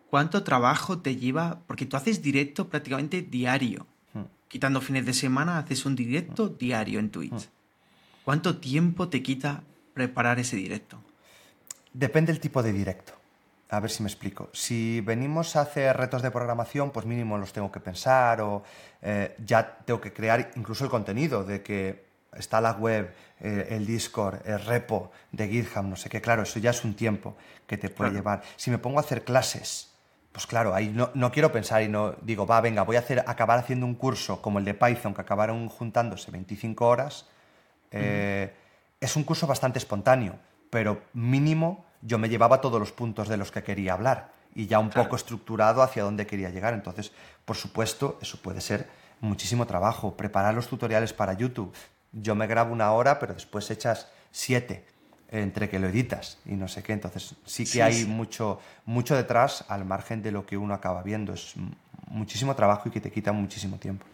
¿cuánto trabajo te lleva? Porque tú haces directo prácticamente diario. Hmm. Quitando fines de semana, haces un directo hmm. diario en Twitch. Hmm. ¿Cuánto tiempo te quita preparar ese directo? Depende del tipo de directo. A ver si me explico. Si venimos a hacer retos de programación, pues mínimo los tengo que pensar o eh, ya tengo que crear incluso el contenido de que está la web, eh, el Discord, el repo de GitHub, no sé qué. Claro, eso ya es un tiempo que te puede llevar. Si me pongo a hacer clases, pues claro, ahí no, quiero pensar y no digo, va, venga, voy a hacer, acabar haciendo un curso como el de Python, que acabaron juntándose 25 horas. Eh, es un curso bastante espontáneo, pero mínimo yo me llevaba todos los puntos de los que quería hablar y ya un poco estructurado hacia dónde quería llegar. Entonces, por supuesto, eso puede ser muchísimo trabajo. Preparar los tutoriales para YouTube. Yo me grabo una hora, pero después echas siete entre que lo editas y no sé qué. Entonces, sí que hay Mucho, mucho detrás al margen de lo que uno acaba viendo. Es muchísimo trabajo y que te quita muchísimo tiempo.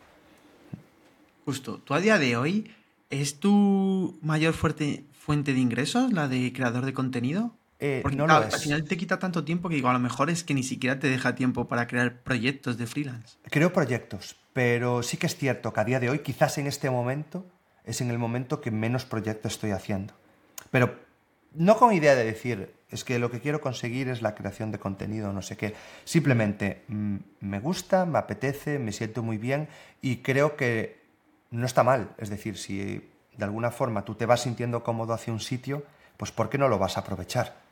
Justo. ¿Tú a día de hoy es tu mayor fuerte, fuente de ingresos, la de creador de contenido? Eh, Porque no lo al final te quita tanto tiempo que digo, a lo mejor es que ni siquiera te deja tiempo para crear proyectos de freelance. Creo proyectos, pero sí que es cierto que a día de hoy, quizás en este momento, es en el momento que menos proyectos estoy haciendo. Pero no con idea de decir, es que lo que quiero conseguir es la creación de contenido, no sé qué. Simplemente mm, me gusta, me apetece, me siento muy bien y creo que no está mal. Es decir, si de alguna forma tú te vas sintiendo cómodo hacia un sitio, pues ¿por qué no lo vas a aprovechar?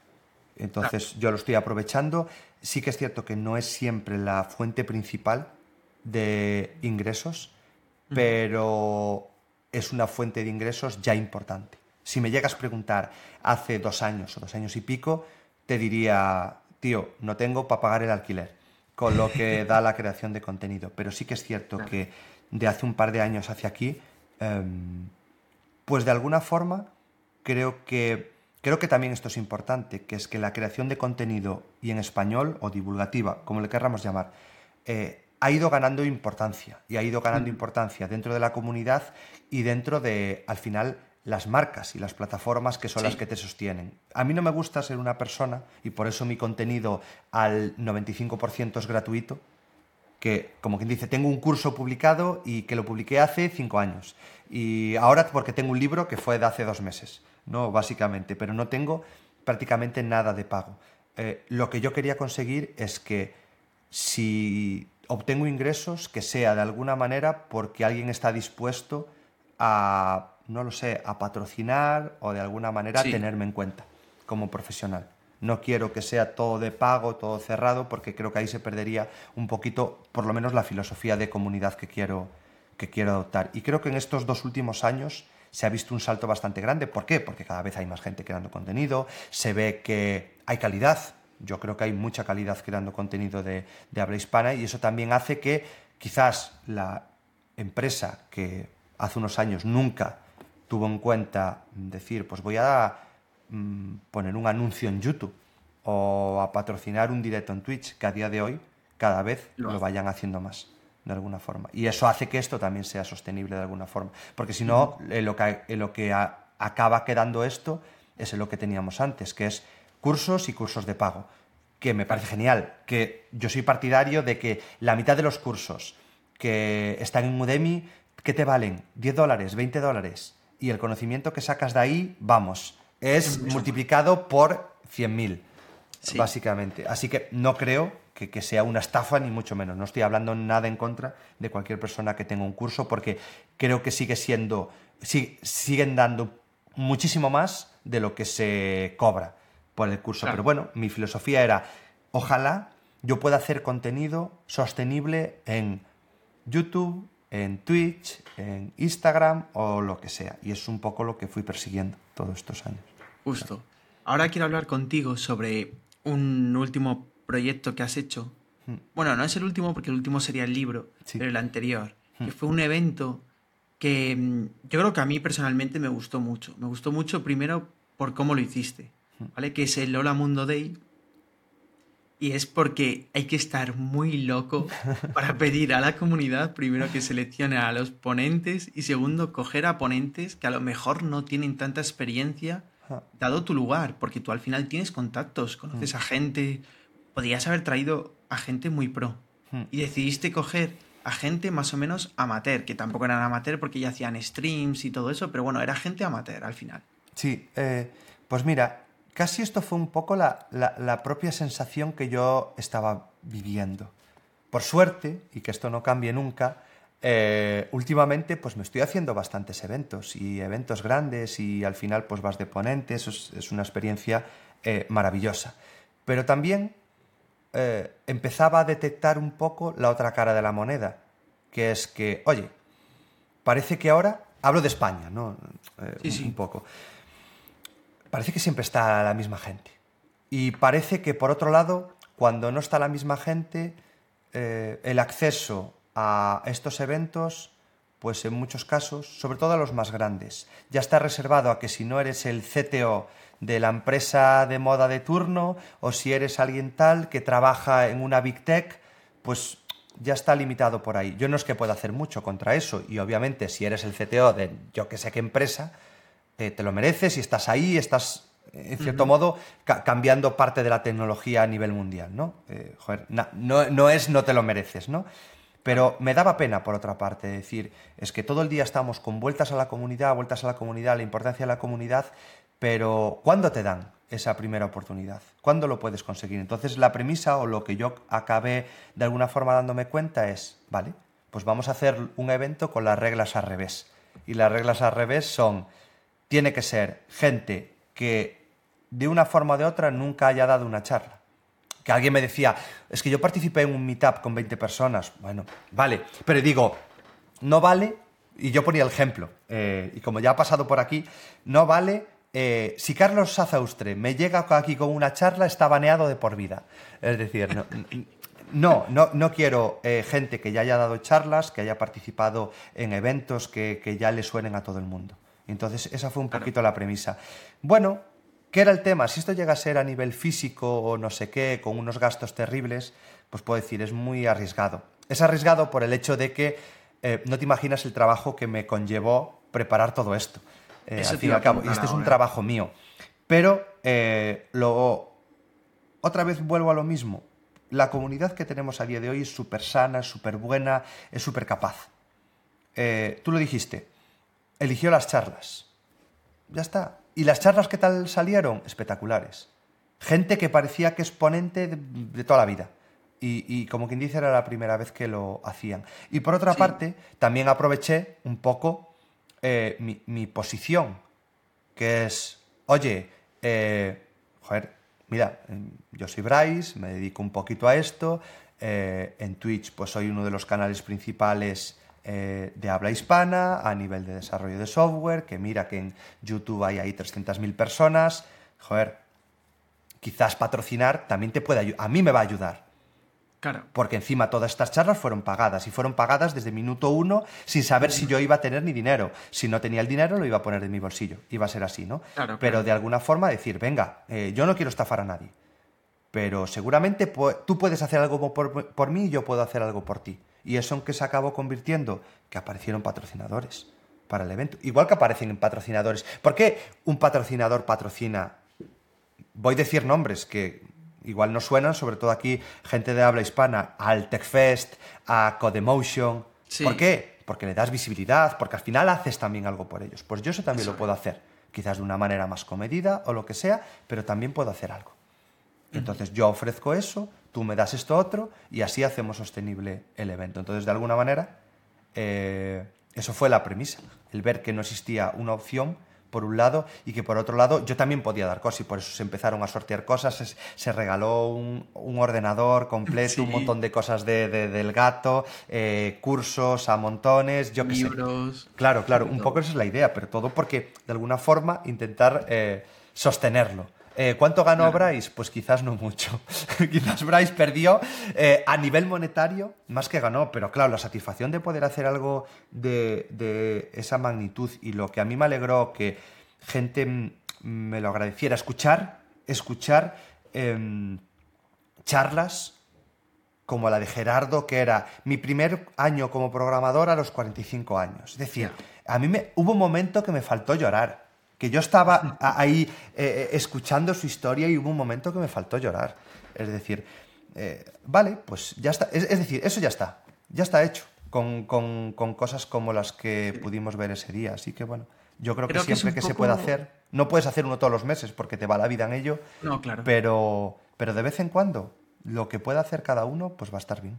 Entonces yo lo estoy aprovechando. Sí que es cierto que no es siempre la fuente principal de ingresos, pero es una fuente de ingresos ya importante. Si me llegas a preguntar hace dos años o dos años y pico, te diría, tío, no tengo para pagar el alquiler, con lo que [LAUGHS] da la creación de contenido. Pero sí que es cierto que de hace un par de años hacia aquí, em, pues de alguna forma creo que, creo que también esto es importante, que es que la creación de contenido y en español o divulgativa, como le querramos llamar, eh, ha ido ganando importancia y ha ido ganando importancia dentro de la comunidad y dentro de, al final, las marcas y las plataformas que son las que te sostienen. A mí no me gusta ser una persona, y por eso mi contenido al 95% es gratuito, que, como quien dice, tengo un curso publicado y que lo publiqué hace cinco años. Y ahora porque tengo un libro que fue de hace dos meses, ¿no? Básicamente, pero no tengo prácticamente nada de pago. Eh, lo que yo quería conseguir es que si obtengo ingresos, que sea de alguna manera porque alguien está dispuesto a no lo sé, a patrocinar o de alguna manera tenerme en cuenta como profesional. No quiero que sea todo de pago, todo cerrado, porque creo que ahí se perdería un poquito, por lo menos, la filosofía de comunidad que quiero, que quiero adoptar. Y creo que en estos dos últimos años se ha visto un salto bastante grande. ¿Por qué? Porque cada vez hay más gente creando contenido, se ve que hay calidad. Yo creo que hay mucha calidad creando contenido de, de habla hispana y eso también hace que quizás la empresa que hace unos años nunca tuvo en cuenta decir, pues voy a mm, poner un anuncio en YouTube o a patrocinar un directo en Twitch, que a día de hoy cada vez lo, vayan haciendo más, de alguna forma. Y eso hace que esto también sea sostenible de alguna forma. Porque si no, lo que, lo que acaba quedando esto es lo que teníamos antes, que es cursos y cursos de pago. Que me parece genial, que yo soy partidario de que la mitad de los cursos que están en Udemy, ¿qué te valen? ¿10 dólares? ¿20 dólares? y el conocimiento que sacas de ahí, vamos, es multiplicado por 100.000, básicamente. Así que no creo que, sea una estafa, ni mucho menos. No estoy hablando nada en contra de cualquier persona que tenga un curso, porque creo que sigue siendo, siguen dando muchísimo más de lo que se cobra por el curso. Pero bueno, mi filosofía era, ojalá yo pueda hacer contenido sostenible en YouTube, en Twitch, en Instagram o lo que sea. Y es un poco lo que fui persiguiendo todos estos años. Justo. Ahora quiero hablar contigo sobre un último proyecto que has hecho. Hmm. Bueno, no es el último porque el último sería el libro, pero el anterior, que hmm. fue un evento que mm, yo creo que a mí personalmente me gustó mucho. Me gustó mucho primero por cómo lo hiciste, hmm. ¿vale? Que es el Lola Mundo Day, y es porque hay que estar muy loco [LAUGHS] para pedir a la comunidad, primero, que seleccione a los ponentes y segundo, coger a ponentes que a lo mejor no tienen tanta experiencia, dado tu lugar, porque tú al final tienes contactos, conoces a gente, podrías haber traído a gente muy pro mm. y decidiste coger a gente más o menos amateur, que tampoco eran amateur porque ya hacían streams y todo eso, pero bueno, era gente amateur al final. Sí, eh, pues mira, Casi esto fue un poco la, propia sensación que yo estaba viviendo. Por suerte, y que esto no cambie nunca, eh, últimamente pues me estoy haciendo bastantes eventos y eventos grandes y al final pues vas de ponente, eso es, una experiencia eh, maravillosa. Pero también eh, empezaba a detectar un poco la otra cara de la moneda, que es que, oye, parece que ahora, hablo de España, ¿no? sí, sí. un poco parece que siempre está la misma gente. Y parece que, por otro lado, cuando no está la misma gente, eh, el acceso a estos eventos, pues en muchos casos, sobre todo a los más grandes, ya está reservado a que si no eres el CTO de la empresa de moda de turno o si eres alguien tal que trabaja en una big tech, pues ya está limitado por ahí. Yo no es que pueda hacer mucho contra eso y obviamente si eres el CTO de yo que sé qué empresa, eh, te lo mereces y estás ahí, estás, en cierto modo, cambiando parte de la tecnología a nivel mundial, ¿no? Eh, joder, no, es no te lo mereces, ¿no? Pero me daba pena, por otra parte, decir, es que todo el día estamos con vueltas a la comunidad, vueltas a la comunidad, la importancia de la comunidad, pero ¿cuándo te dan esa primera oportunidad? ¿Cuándo lo puedes conseguir? Entonces la premisa o lo que yo acabé de alguna forma dándome cuenta es, vale, pues vamos a hacer un evento con las reglas al revés. Y las reglas al revés son tiene que ser gente que de una forma o de otra nunca haya dado una charla. Que alguien me decía, es que yo participé en un meetup con 20 personas. Bueno, vale, pero digo, no vale, y yo ponía el ejemplo, eh, y como ya ha pasado por aquí, no vale eh, si Carlos Sazaustre me llega aquí con una charla, está baneado de por vida. Es decir, no, no, no, quiero eh, gente que ya haya dado charlas, que haya participado en eventos que, ya le suenen a todo el mundo. Entonces, esa fue un poquito la premisa. Bueno, ¿qué era el tema? Si esto llega a ser a nivel físico o no sé qué, con unos gastos terribles, pues puedo decir, es muy arriesgado. Es arriesgado por el hecho de que eh, no te imaginas el trabajo que me conllevó preparar todo esto. Eh, al fin y al cabo, y este es un trabajo mío. Pero eh, luego, otra vez vuelvo a lo mismo. La comunidad que tenemos a día de hoy es súper sana, es súper buena, es súper capaz. tú lo dijiste, eligió las charlas. Ya está. ¿Y las charlas qué tal salieron? Espectaculares. Gente que parecía que es ponente de toda la vida y, como quien dice era la primera vez que lo hacían. Y por otra parte, también aproveché un poco eh, mi, posición, que es, oye, eh, joder, mira, yo soy Bryce, me dedico un poquito a esto, eh, en Twitch pues soy uno de los canales principales de habla hispana a nivel de desarrollo de software, que mira que en YouTube hay ahí 300.000 personas, joder, quizás patrocinar también te puede ayudar, a mí me va a ayudar. Porque encima todas estas charlas fueron pagadas y fueron pagadas desde minuto uno sin saber si yo iba a tener ni dinero. Si no tenía el dinero lo iba a poner de mi bolsillo. Iba a ser así, ¿no? Pero de alguna forma decir, venga, eh, yo no quiero estafar a nadie. Pero seguramente tú puedes hacer algo por, mí y yo puedo hacer algo por ti. Y eso en qué se acabó convirtiendo, que aparecieron patrocinadores para el evento. Igual que aparecen patrocinadores. ¿Por qué un patrocinador patrocina? Voy a decir nombres que igual no suenan, sobre todo aquí, gente de habla hispana, al TechFest, a Codemotion. ¿Por qué? Porque le das visibilidad, porque al final haces también algo por ellos. Pues yo eso también lo puedo hacer, quizás de una manera más comedida o lo que sea, pero también puedo hacer algo. Entonces yo ofrezco eso, tú me das esto otro y así hacemos sostenible el evento. Entonces, de alguna manera, eh, eso fue la premisa, el ver que no existía una opción por un lado, y que por otro lado yo también podía dar cosas, y por eso se empezaron a sortear cosas, se, regaló un, ordenador completo, un montón de cosas de, del gato, eh, cursos a montones, yo qué sé. Claro, claro, un poco esa es la idea, pero todo porque de alguna forma intentar eh, sostenerlo. Eh, ¿Cuánto ganó Bryce? Pues quizás no mucho. [LAUGHS] quizás Bryce perdió eh, a nivel monetario más que ganó, pero claro, la satisfacción de poder hacer algo de, esa magnitud y lo que a mí me alegró que gente me lo agradeciera, escuchar, escuchar em, charlas como la de Gerardo, que era mi primer año como programador a los 45 años. Es decir, a mí me, hubo un momento que me faltó llorar que yo estaba ahí eh, eh, escuchando su historia y hubo un momento que me faltó llorar. Es decir, eh, vale, pues ya está. Es, decir, eso ya está. Ya está hecho. Con, cosas como las que pudimos ver ese día. Así que bueno, yo creo, que siempre que, se puede hacer, no puedes hacer uno todos los meses porque te va la vida en ello. No, claro. Pero, pero de vez en cuando, lo que pueda hacer cada uno, pues va a estar bien.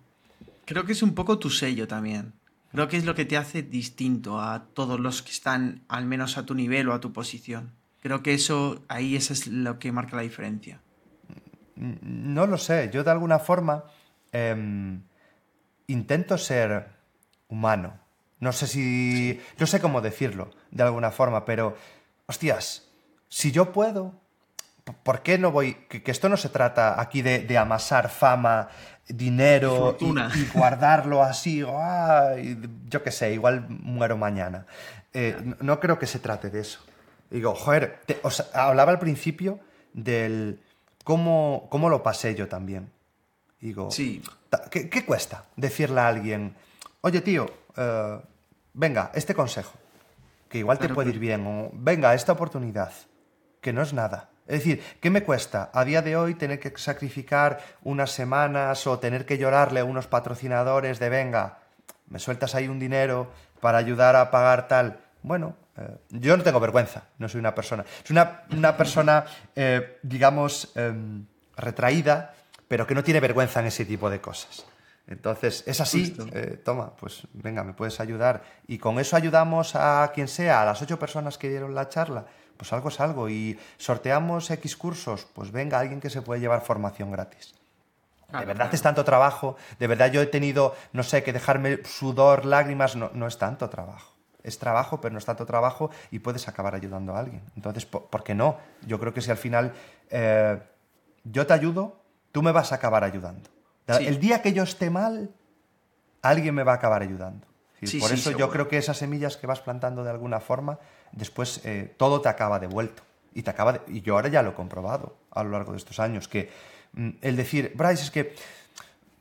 Creo que es un poco tu sello también. Creo que es lo que te hace distinto a todos los que están al menos a tu nivel o a tu posición. Creo que eso, ahí eso es lo que marca la diferencia. No lo sé, yo de alguna forma em, intento ser humano. No sé si... Yo sé cómo decirlo, de alguna forma, pero, hostias, si yo puedo, ¿por qué no voy? Que, esto no se trata aquí de amasar fama dinero y, guardarlo así, [LAUGHS] yo qué sé, igual muero mañana. Eh, no, creo que se trate de eso. Digo, joder, hablaba al principio del cómo, cómo lo pasé yo también. Digo, sí. ¿qué, cuesta decirle a alguien, oye tío, eh, venga, este consejo, que igual te puede ir bien, o venga, esta oportunidad, que no es nada es decir, ¿qué me cuesta a día de hoy tener que sacrificar unas semanas o tener que llorarle a unos patrocinadores de venga, me sueltas ahí un dinero para ayudar a pagar tal? Bueno, eh, yo no tengo vergüenza, no soy una persona. Soy una, persona, eh, digamos, em, retraída, pero que no tiene vergüenza en ese tipo de cosas. Entonces, es así, eh, toma, pues venga, me puedes ayudar. Y con eso ayudamos a quien sea, a las ocho personas que dieron la charla pues algo es algo. Y sorteamos X cursos, pues venga, alguien que se puede llevar formación gratis. de verdad es tanto trabajo, de verdad yo he tenido, no sé, que dejarme sudor, lágrimas, no, no es tanto trabajo. Es trabajo, pero no es tanto trabajo y puedes acabar ayudando a alguien. Entonces, ¿por, qué no? Yo creo que si al final eh, yo te ayudo, tú me vas a acabar ayudando. El día que yo esté mal, alguien me va a acabar ayudando. Por eso yo creo que esas semillas que vas plantando de alguna forma, después eh, todo te acaba devuelto. Y, te acaba y yo ahora ya lo he comprobado a lo largo de estos años, que mm, el decir, Bryce, es que,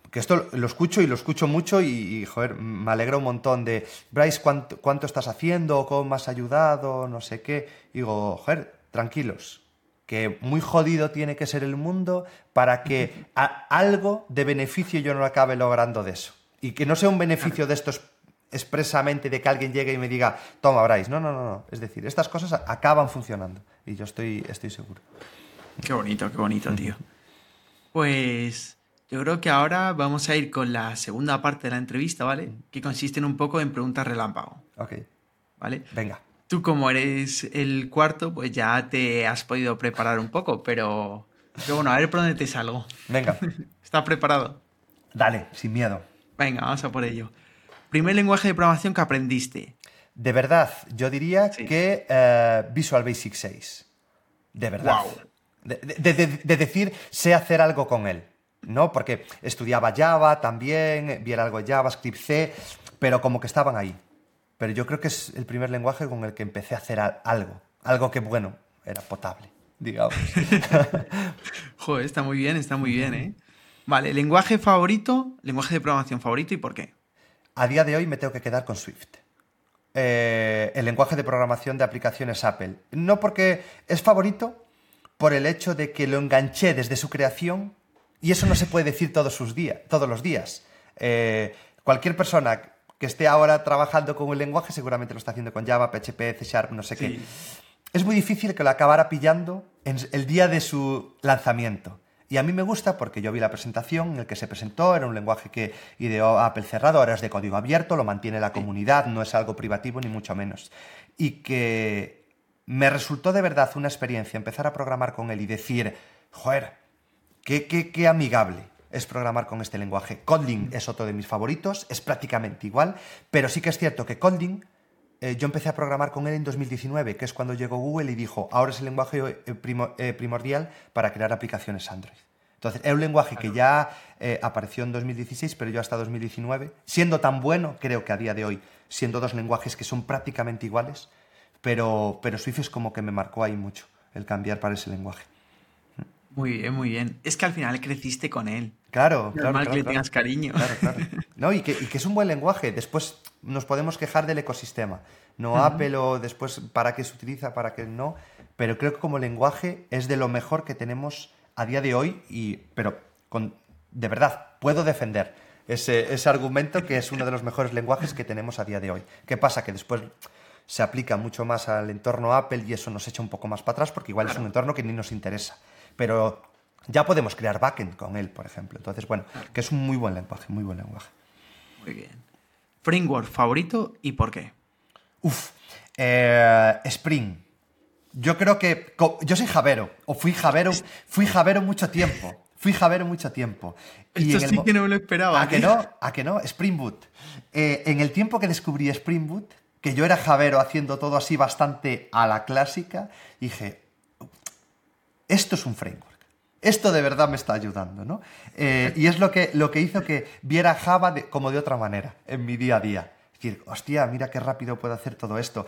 que esto lo escucho y lo escucho mucho y, joder, me alegra un montón de, Bryce, ¿cuánto, cuánto estás haciendo? ¿Cómo me has ayudado? No sé qué. Y digo, joder, tranquilos, que muy jodido tiene que ser el mundo para que [LAUGHS] algo de beneficio yo no acabe logrando de eso. Y que no sea un beneficio de estos expresamente de que alguien llegue y me diga, toma, Bryce. No, no, no, no. Es decir, estas cosas acaban funcionando. Y yo estoy, estoy seguro. Qué bonito, qué bonito, tío. Pues yo creo que ahora vamos a ir con la segunda parte de la entrevista, ¿vale? Que consiste en un poco en preguntas relámpago. Ok. ¿Vale? Venga. Tú como eres el cuarto, pues ya te has podido preparar un poco, pero, pero bueno, a ver por dónde te salgo. Venga. [LAUGHS] ¿Estás preparado? Dale, sin miedo. Venga, vamos a por ello. Primer lenguaje de programación que aprendiste. De verdad, yo diría que eh, Visual Basic 6. De verdad. De, de, decir, sé hacer algo con él. ¿No? Porque estudiaba Java también, viera algo de JavaScript C, pero como que estaban ahí. Pero yo creo que es el primer lenguaje con el que empecé a hacer algo. Algo que, bueno, era potable, digamos. [LAUGHS] Joder, está muy bien, está muy bien, ¿eh? Vale, lenguaje favorito, lenguaje de programación favorito y por qué. A día de hoy me tengo que quedar con Swift. Eh, el lenguaje de programación de aplicaciones Apple. No porque es favorito, por el hecho de que lo enganché desde su creación y eso no se puede decir todos, sus días, todos los días. Eh, cualquier persona que esté ahora trabajando con un lenguaje seguramente lo está haciendo con Java, PHP, C Sharp, no sé qué. Es muy difícil que lo acabara pillando en el día de su lanzamiento. Y a mí me gusta porque yo vi la presentación en el que se presentó, era un lenguaje que ideó Apple cerrado, ahora es de código abierto, lo mantiene la comunidad, no es algo privativo ni mucho menos. Y que me resultó de verdad una experiencia empezar a programar con él y decir, joder, qué, qué, qué amigable, es programar con este lenguaje. Kotlin es otro de mis favoritos, es prácticamente igual, pero sí que es cierto que Kotlin, eh, yo empecé a programar con él en 2019, que es cuando llegó Google y dijo, ahora es el lenguaje eh, eh, primordial para crear aplicaciones Android. Entonces, es un lenguaje que ya apareció en 2016, pero yo hasta 2019, siendo tan bueno, creo que a día de hoy, siendo dos lenguajes que son prácticamente iguales, pero, pero Swift es como que me marcó ahí mucho el cambiar para ese lenguaje. Muy bien, muy bien. Es que al final creciste con él. Claro, claro. Normal que le tengas cariño. Claro, claro. [LAUGHS] No, y que, es un buen lenguaje. Después nos podemos quejar del ecosistema. No Apple o después para qué se utiliza, para qué no. Pero creo que como lenguaje es de lo mejor que tenemos a día de hoy. Y, pero con, de verdad, puedo defender ese, ese argumento que es uno de los mejores lenguajes que tenemos a día de hoy. ¿Qué pasa? Que después se aplica mucho más al entorno Apple y eso nos echa un poco más para atrás porque igual es un entorno que ni nos interesa pero ya podemos crear backend con él, por ejemplo. Entonces, bueno, que es un muy buen lenguaje, muy buen lenguaje. Muy bien. ¿Framework favorito y por qué? Uf, eh, Spring. Yo creo que. Yo soy Javero, o fui Javero, fui Javero mucho tiempo. Fui Javero mucho tiempo. Esto sí que no me lo esperaba. ¿A que no? ¿A que no? Spring Boot. Eh, en el tiempo que descubrí Spring Boot, que yo era Javero haciendo todo así bastante a la clásica, dije, esto es un framework. Esto de verdad me está ayudando, ¿no? Eh, y es lo que, lo que hizo que viera Java como de otra manera en mi día a día. Es decir, hostia, mira qué rápido puedo hacer todo esto.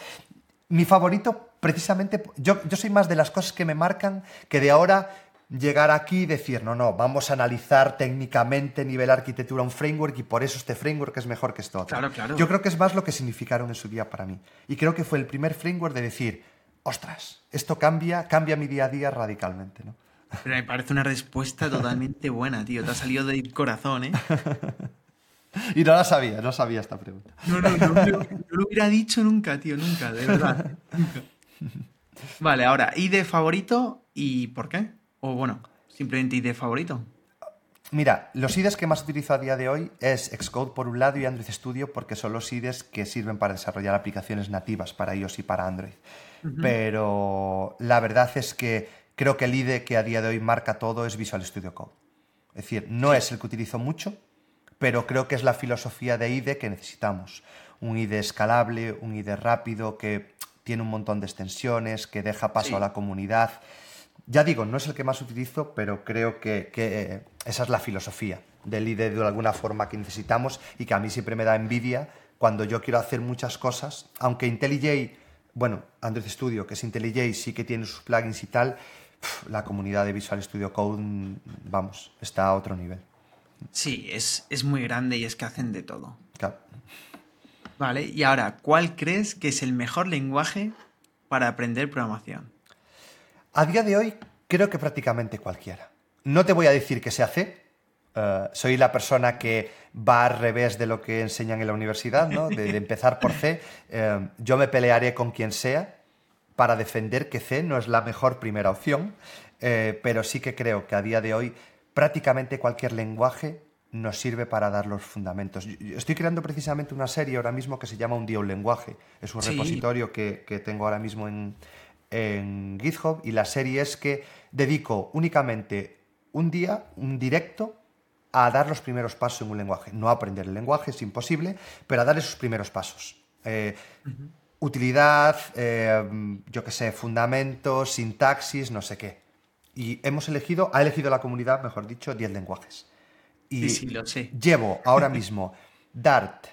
Mi favorito, precisamente, yo, yo soy más de las cosas que me marcan que de ahora llegar aquí y decir, no, no, vamos a analizar técnicamente nivel arquitectura un framework y por eso este framework es mejor que esto otro. Claro, claro. Yo creo que es más lo que significaron en su día para mí. Y creo que fue el primer framework de decir, ostras, esto cambia, cambia mi día a día radicalmente, ¿no? Pero me parece una respuesta totalmente buena, tío. Te ha salido del corazón, ¿eh? [LAUGHS] y no la sabía, no sabía esta pregunta. No, no, no, no, lo hubiera dicho nunca, tío, nunca, de verdad. Vale, ahora, ¿ID favorito y por qué? O bueno, simplemente ID favorito. Mira, los IDEs que más utilizo a día de hoy es Xcode por un lado y Android Studio porque son los IDEs que sirven para desarrollar aplicaciones nativas para iOS y para Android. Pero la verdad es que creo que el IDE que a día de hoy marca todo es Visual Studio Code. Es decir, no es el que utilizo mucho, pero creo que es la filosofía de IDE que necesitamos. Un IDE escalable, un IDE rápido, que tiene un montón de extensiones, que deja paso a la comunidad. Ya digo, no es el que más utilizo, pero creo que, que esa es la filosofía del IDE de alguna forma que necesitamos y que a mí siempre me da envidia cuando yo quiero hacer muchas cosas, aunque IntelliJ, bueno, Android Studio, que es IntelliJ, sí que tiene sus plugins y tal, la comunidad de Visual Studio Code, vamos, está a otro nivel. Sí, es, es muy grande y es que hacen de todo. Claro. Vale, y ahora, ¿cuál crees que es el mejor lenguaje para aprender programación? A día de hoy, creo que prácticamente cualquiera. No te voy a decir que sea C, eh, soy la persona que va al revés de lo que enseñan en la universidad, ¿no? de, empezar por C. [LAUGHS] Eh, yo me pelearé con quien sea para defender que C no es la mejor primera opción, eh, pero sí que creo que a día de hoy prácticamente cualquier lenguaje nos sirve para dar los fundamentos. Estoy creando precisamente una serie ahora mismo que se llama Un día un lenguaje. Es un repositorio que, tengo ahora mismo en, en GitHub y la serie es que dedico únicamente un día, un directo, a dar los primeros pasos en un lenguaje. No aprender el lenguaje, es imposible, pero a dar esos primeros pasos. Eh, utilidad, eh, yo qué sé, fundamentos, sintaxis, no sé qué. Y hemos elegido, ha elegido la comunidad, mejor dicho, 10 lenguajes. Y sí, lo sé. llevo ahora [LAUGHS] mismo Dart,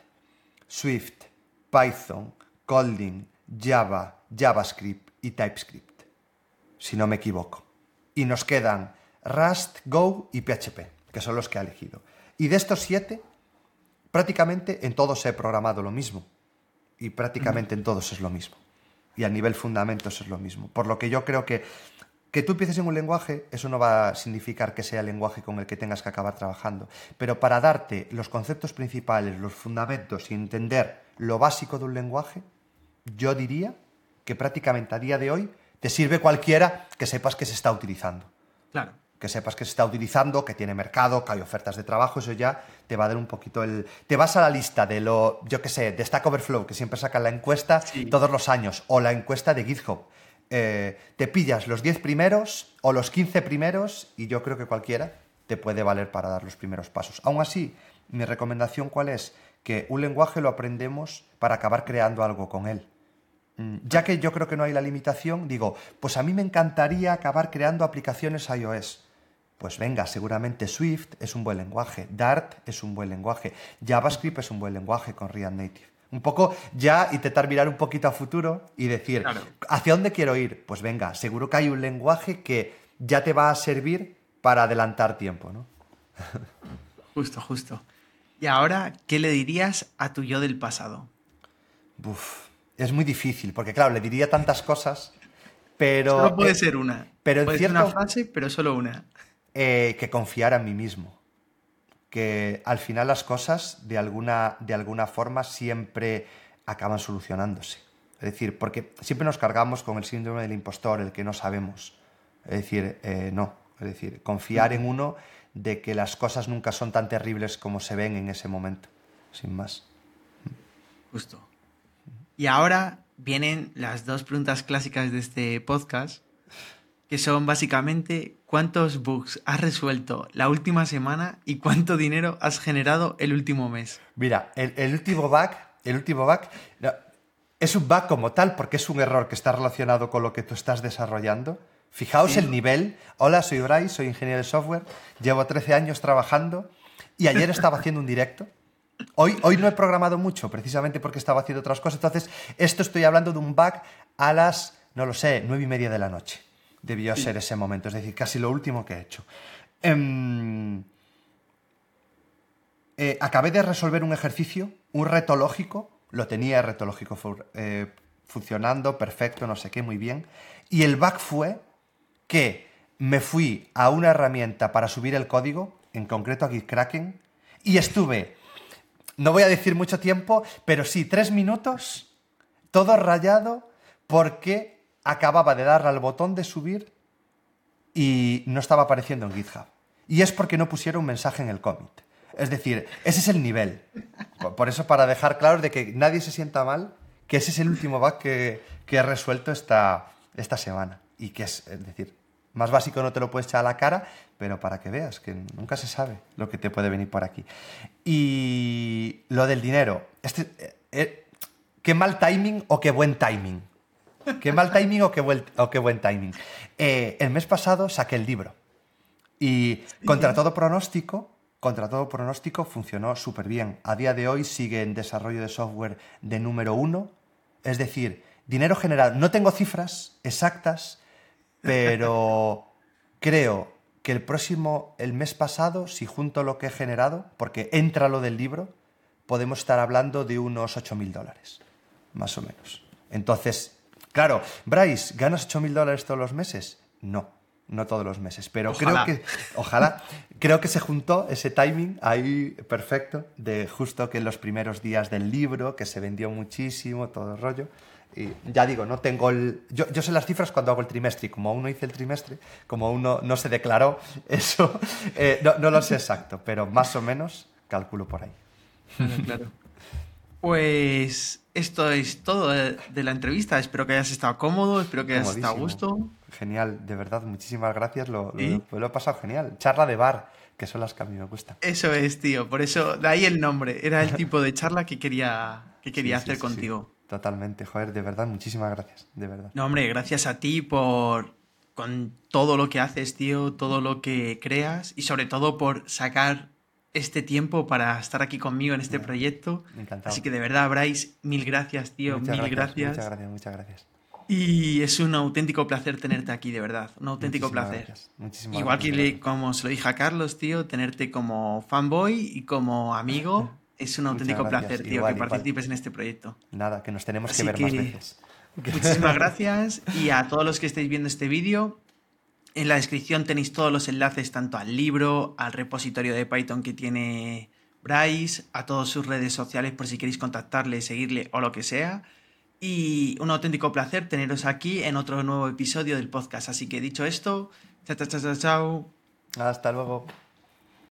Swift, Python, Kotlin, Java, JavaScript y TypeScript, si no me equivoco. Y nos quedan Rust, Go y PHP que son los que ha elegido. Y de estos siete, prácticamente en todos he programado lo mismo. Y prácticamente en todos es lo mismo. Y a nivel fundamentos es lo mismo. Por lo que yo creo que que tú empieces en un lenguaje, eso no va a significar que sea el lenguaje con el que tengas que acabar trabajando. Pero para darte los conceptos principales, los fundamentos y entender lo básico de un lenguaje, yo diría que prácticamente a día de hoy te sirve cualquiera que sepas que se está utilizando. Claro que sepas que se está utilizando, que tiene mercado, que hay ofertas de trabajo, eso ya te va a dar un poquito el... Te vas a la lista de lo, yo qué sé, de Stack Overflow, que siempre sacan la encuesta todos los años, o la encuesta de GitHub. Eh, te pillas los 10 primeros o los 15 primeros y yo creo que cualquiera te puede valer para dar los primeros pasos. Aún así, mi recomendación cuál es? Que un lenguaje lo aprendemos para acabar creando algo con él. Mm, ya que yo creo que no hay la limitación, digo, pues a mí me encantaría acabar creando aplicaciones iOS. Pues venga, seguramente Swift es un buen lenguaje, Dart es un buen lenguaje, JavaScript es un buen lenguaje con React Native. Un poco ya intentar mirar un poquito a futuro y decir, ¿hacia dónde quiero ir? Pues venga, seguro que hay un lenguaje que ya te va a servir para adelantar tiempo, ¿no? Justo, justo. Y ahora, ¿qué le dirías a tu yo del pasado? Uf, es muy difícil, porque claro, le diría tantas cosas, pero... Solo puede ser una. Pero puede ser una frase, pero solo una. Eh, que confiara en mí mismo. Que al final las cosas, de alguna, de alguna forma, siempre acaban solucionándose. Es decir, porque siempre nos cargamos con el síndrome del impostor, el que no sabemos. Es decir, eh, no. Es decir, confiar en uno de que las cosas nunca son tan terribles como se ven en ese momento. Sin más. Justo. Y ahora vienen las dos preguntas clásicas de este podcast, que son básicamente cuántos bugs has resuelto la última semana y cuánto dinero has generado el último mes. Mira, el, último bug, el último bug es un bug como tal porque es un error que está relacionado con lo que tú estás desarrollando. Fijaos el nivel. Hola, soy Bryce, soy ingeniero de software, llevo 13 años trabajando y ayer estaba haciendo un directo. Hoy, hoy no he programado mucho, precisamente porque estaba haciendo otras cosas. Entonces, esto estoy hablando de un bug a las, no lo sé, nueve y media de la noche debió ser ese momento, es decir, casi lo último que he hecho. Em, eh, acabé de resolver un ejercicio, un reto lógico, lo tenía el reto lógico eh, funcionando, perfecto, no sé qué, muy bien, y el bug fue que me fui a una herramienta para subir el código, en concreto a Gitkraken, y estuve, no voy a decir mucho tiempo, pero sí, tres minutos, todo rayado, porque acababa de darle al botón de subir y no estaba apareciendo en GitHub. Y es porque no pusieron un mensaje en el commit. Es decir, ese es el nivel. Por eso, para dejar claro de que nadie se sienta mal, que ese es el último bug que, he resuelto esta, esta semana. Y que es, es decir, Más básico no te lo puedes echar a la cara, pero para que veas que nunca se sabe lo que te puede venir por aquí. Y lo del dinero. Este, eh, eh, qué mal timing o qué buen timing. Qué mal timing o qué buen, o qué buen timing. Eh, el mes pasado saqué el libro. Y contra todo pronóstico, contra todo pronóstico, funcionó súper bien. A día de hoy sigue en desarrollo de software de número uno. Es decir, dinero generado. No tengo cifras exactas, pero [LAUGHS] creo que el próximo, el mes pasado, si junto lo que he generado, porque entra lo del libro, podemos estar hablando de unos 8.000 dólares, más o menos. Entonces, claro, Bryce, ¿ganas 8.000 dólares todos los meses? No, no todos los meses, pero creo que, ojalá, creo que se juntó ese timing ahí perfecto de justo que en los primeros días del libro, que se vendió muchísimo, todo el rollo, y ya digo, no tengo el... Yo, sé las cifras cuando hago el trimestre y como aún no hice el trimestre, como aún no, se declaró eso, [LAUGHS] eh, no, lo sé exacto, pero más o menos calculo por ahí. Claro. Pues esto es todo de, la entrevista. Espero que hayas estado cómodo, espero que hayas estado a gusto. Genial, de verdad, muchísimas gracias. Lo, lo, he pasado genial. Charla de bar, que son las que a mí me gustan. Eso es, tío. Por eso, de ahí el nombre. Era el [LAUGHS] tipo de charla que quería, que quería hacer contigo. Totalmente, joder, de verdad, muchísimas gracias, de verdad. No, hombre, gracias a ti por con todo lo que haces, tío, todo lo que creas y sobre todo por sacar este tiempo para estar aquí conmigo en este proyecto. Encantado. Así que de verdad, Bryce, mil gracias, tío, mil gracias, Muchas gracias, muchas gracias. Y es un auténtico placer tenerte aquí, de verdad. Un auténtico placer. Igual que como se lo dije a Carlos, tío, tenerte como fanboy y como amigo. [LAUGHS] Es un auténtico placer, tío, que participes en este proyecto. Nada, que nos tenemos que ver más veces. Muchísimas gracias y a todos los que estáis viendo este vídeo. En la descripción tenéis todos los enlaces tanto al libro, al repositorio de Python que tiene Bryce, a todas sus redes sociales por si queréis contactarle, seguirle o lo que sea. Y un auténtico placer teneros aquí en otro nuevo episodio del podcast. Así que dicho esto, chao, chao, chao, chao. Hasta luego.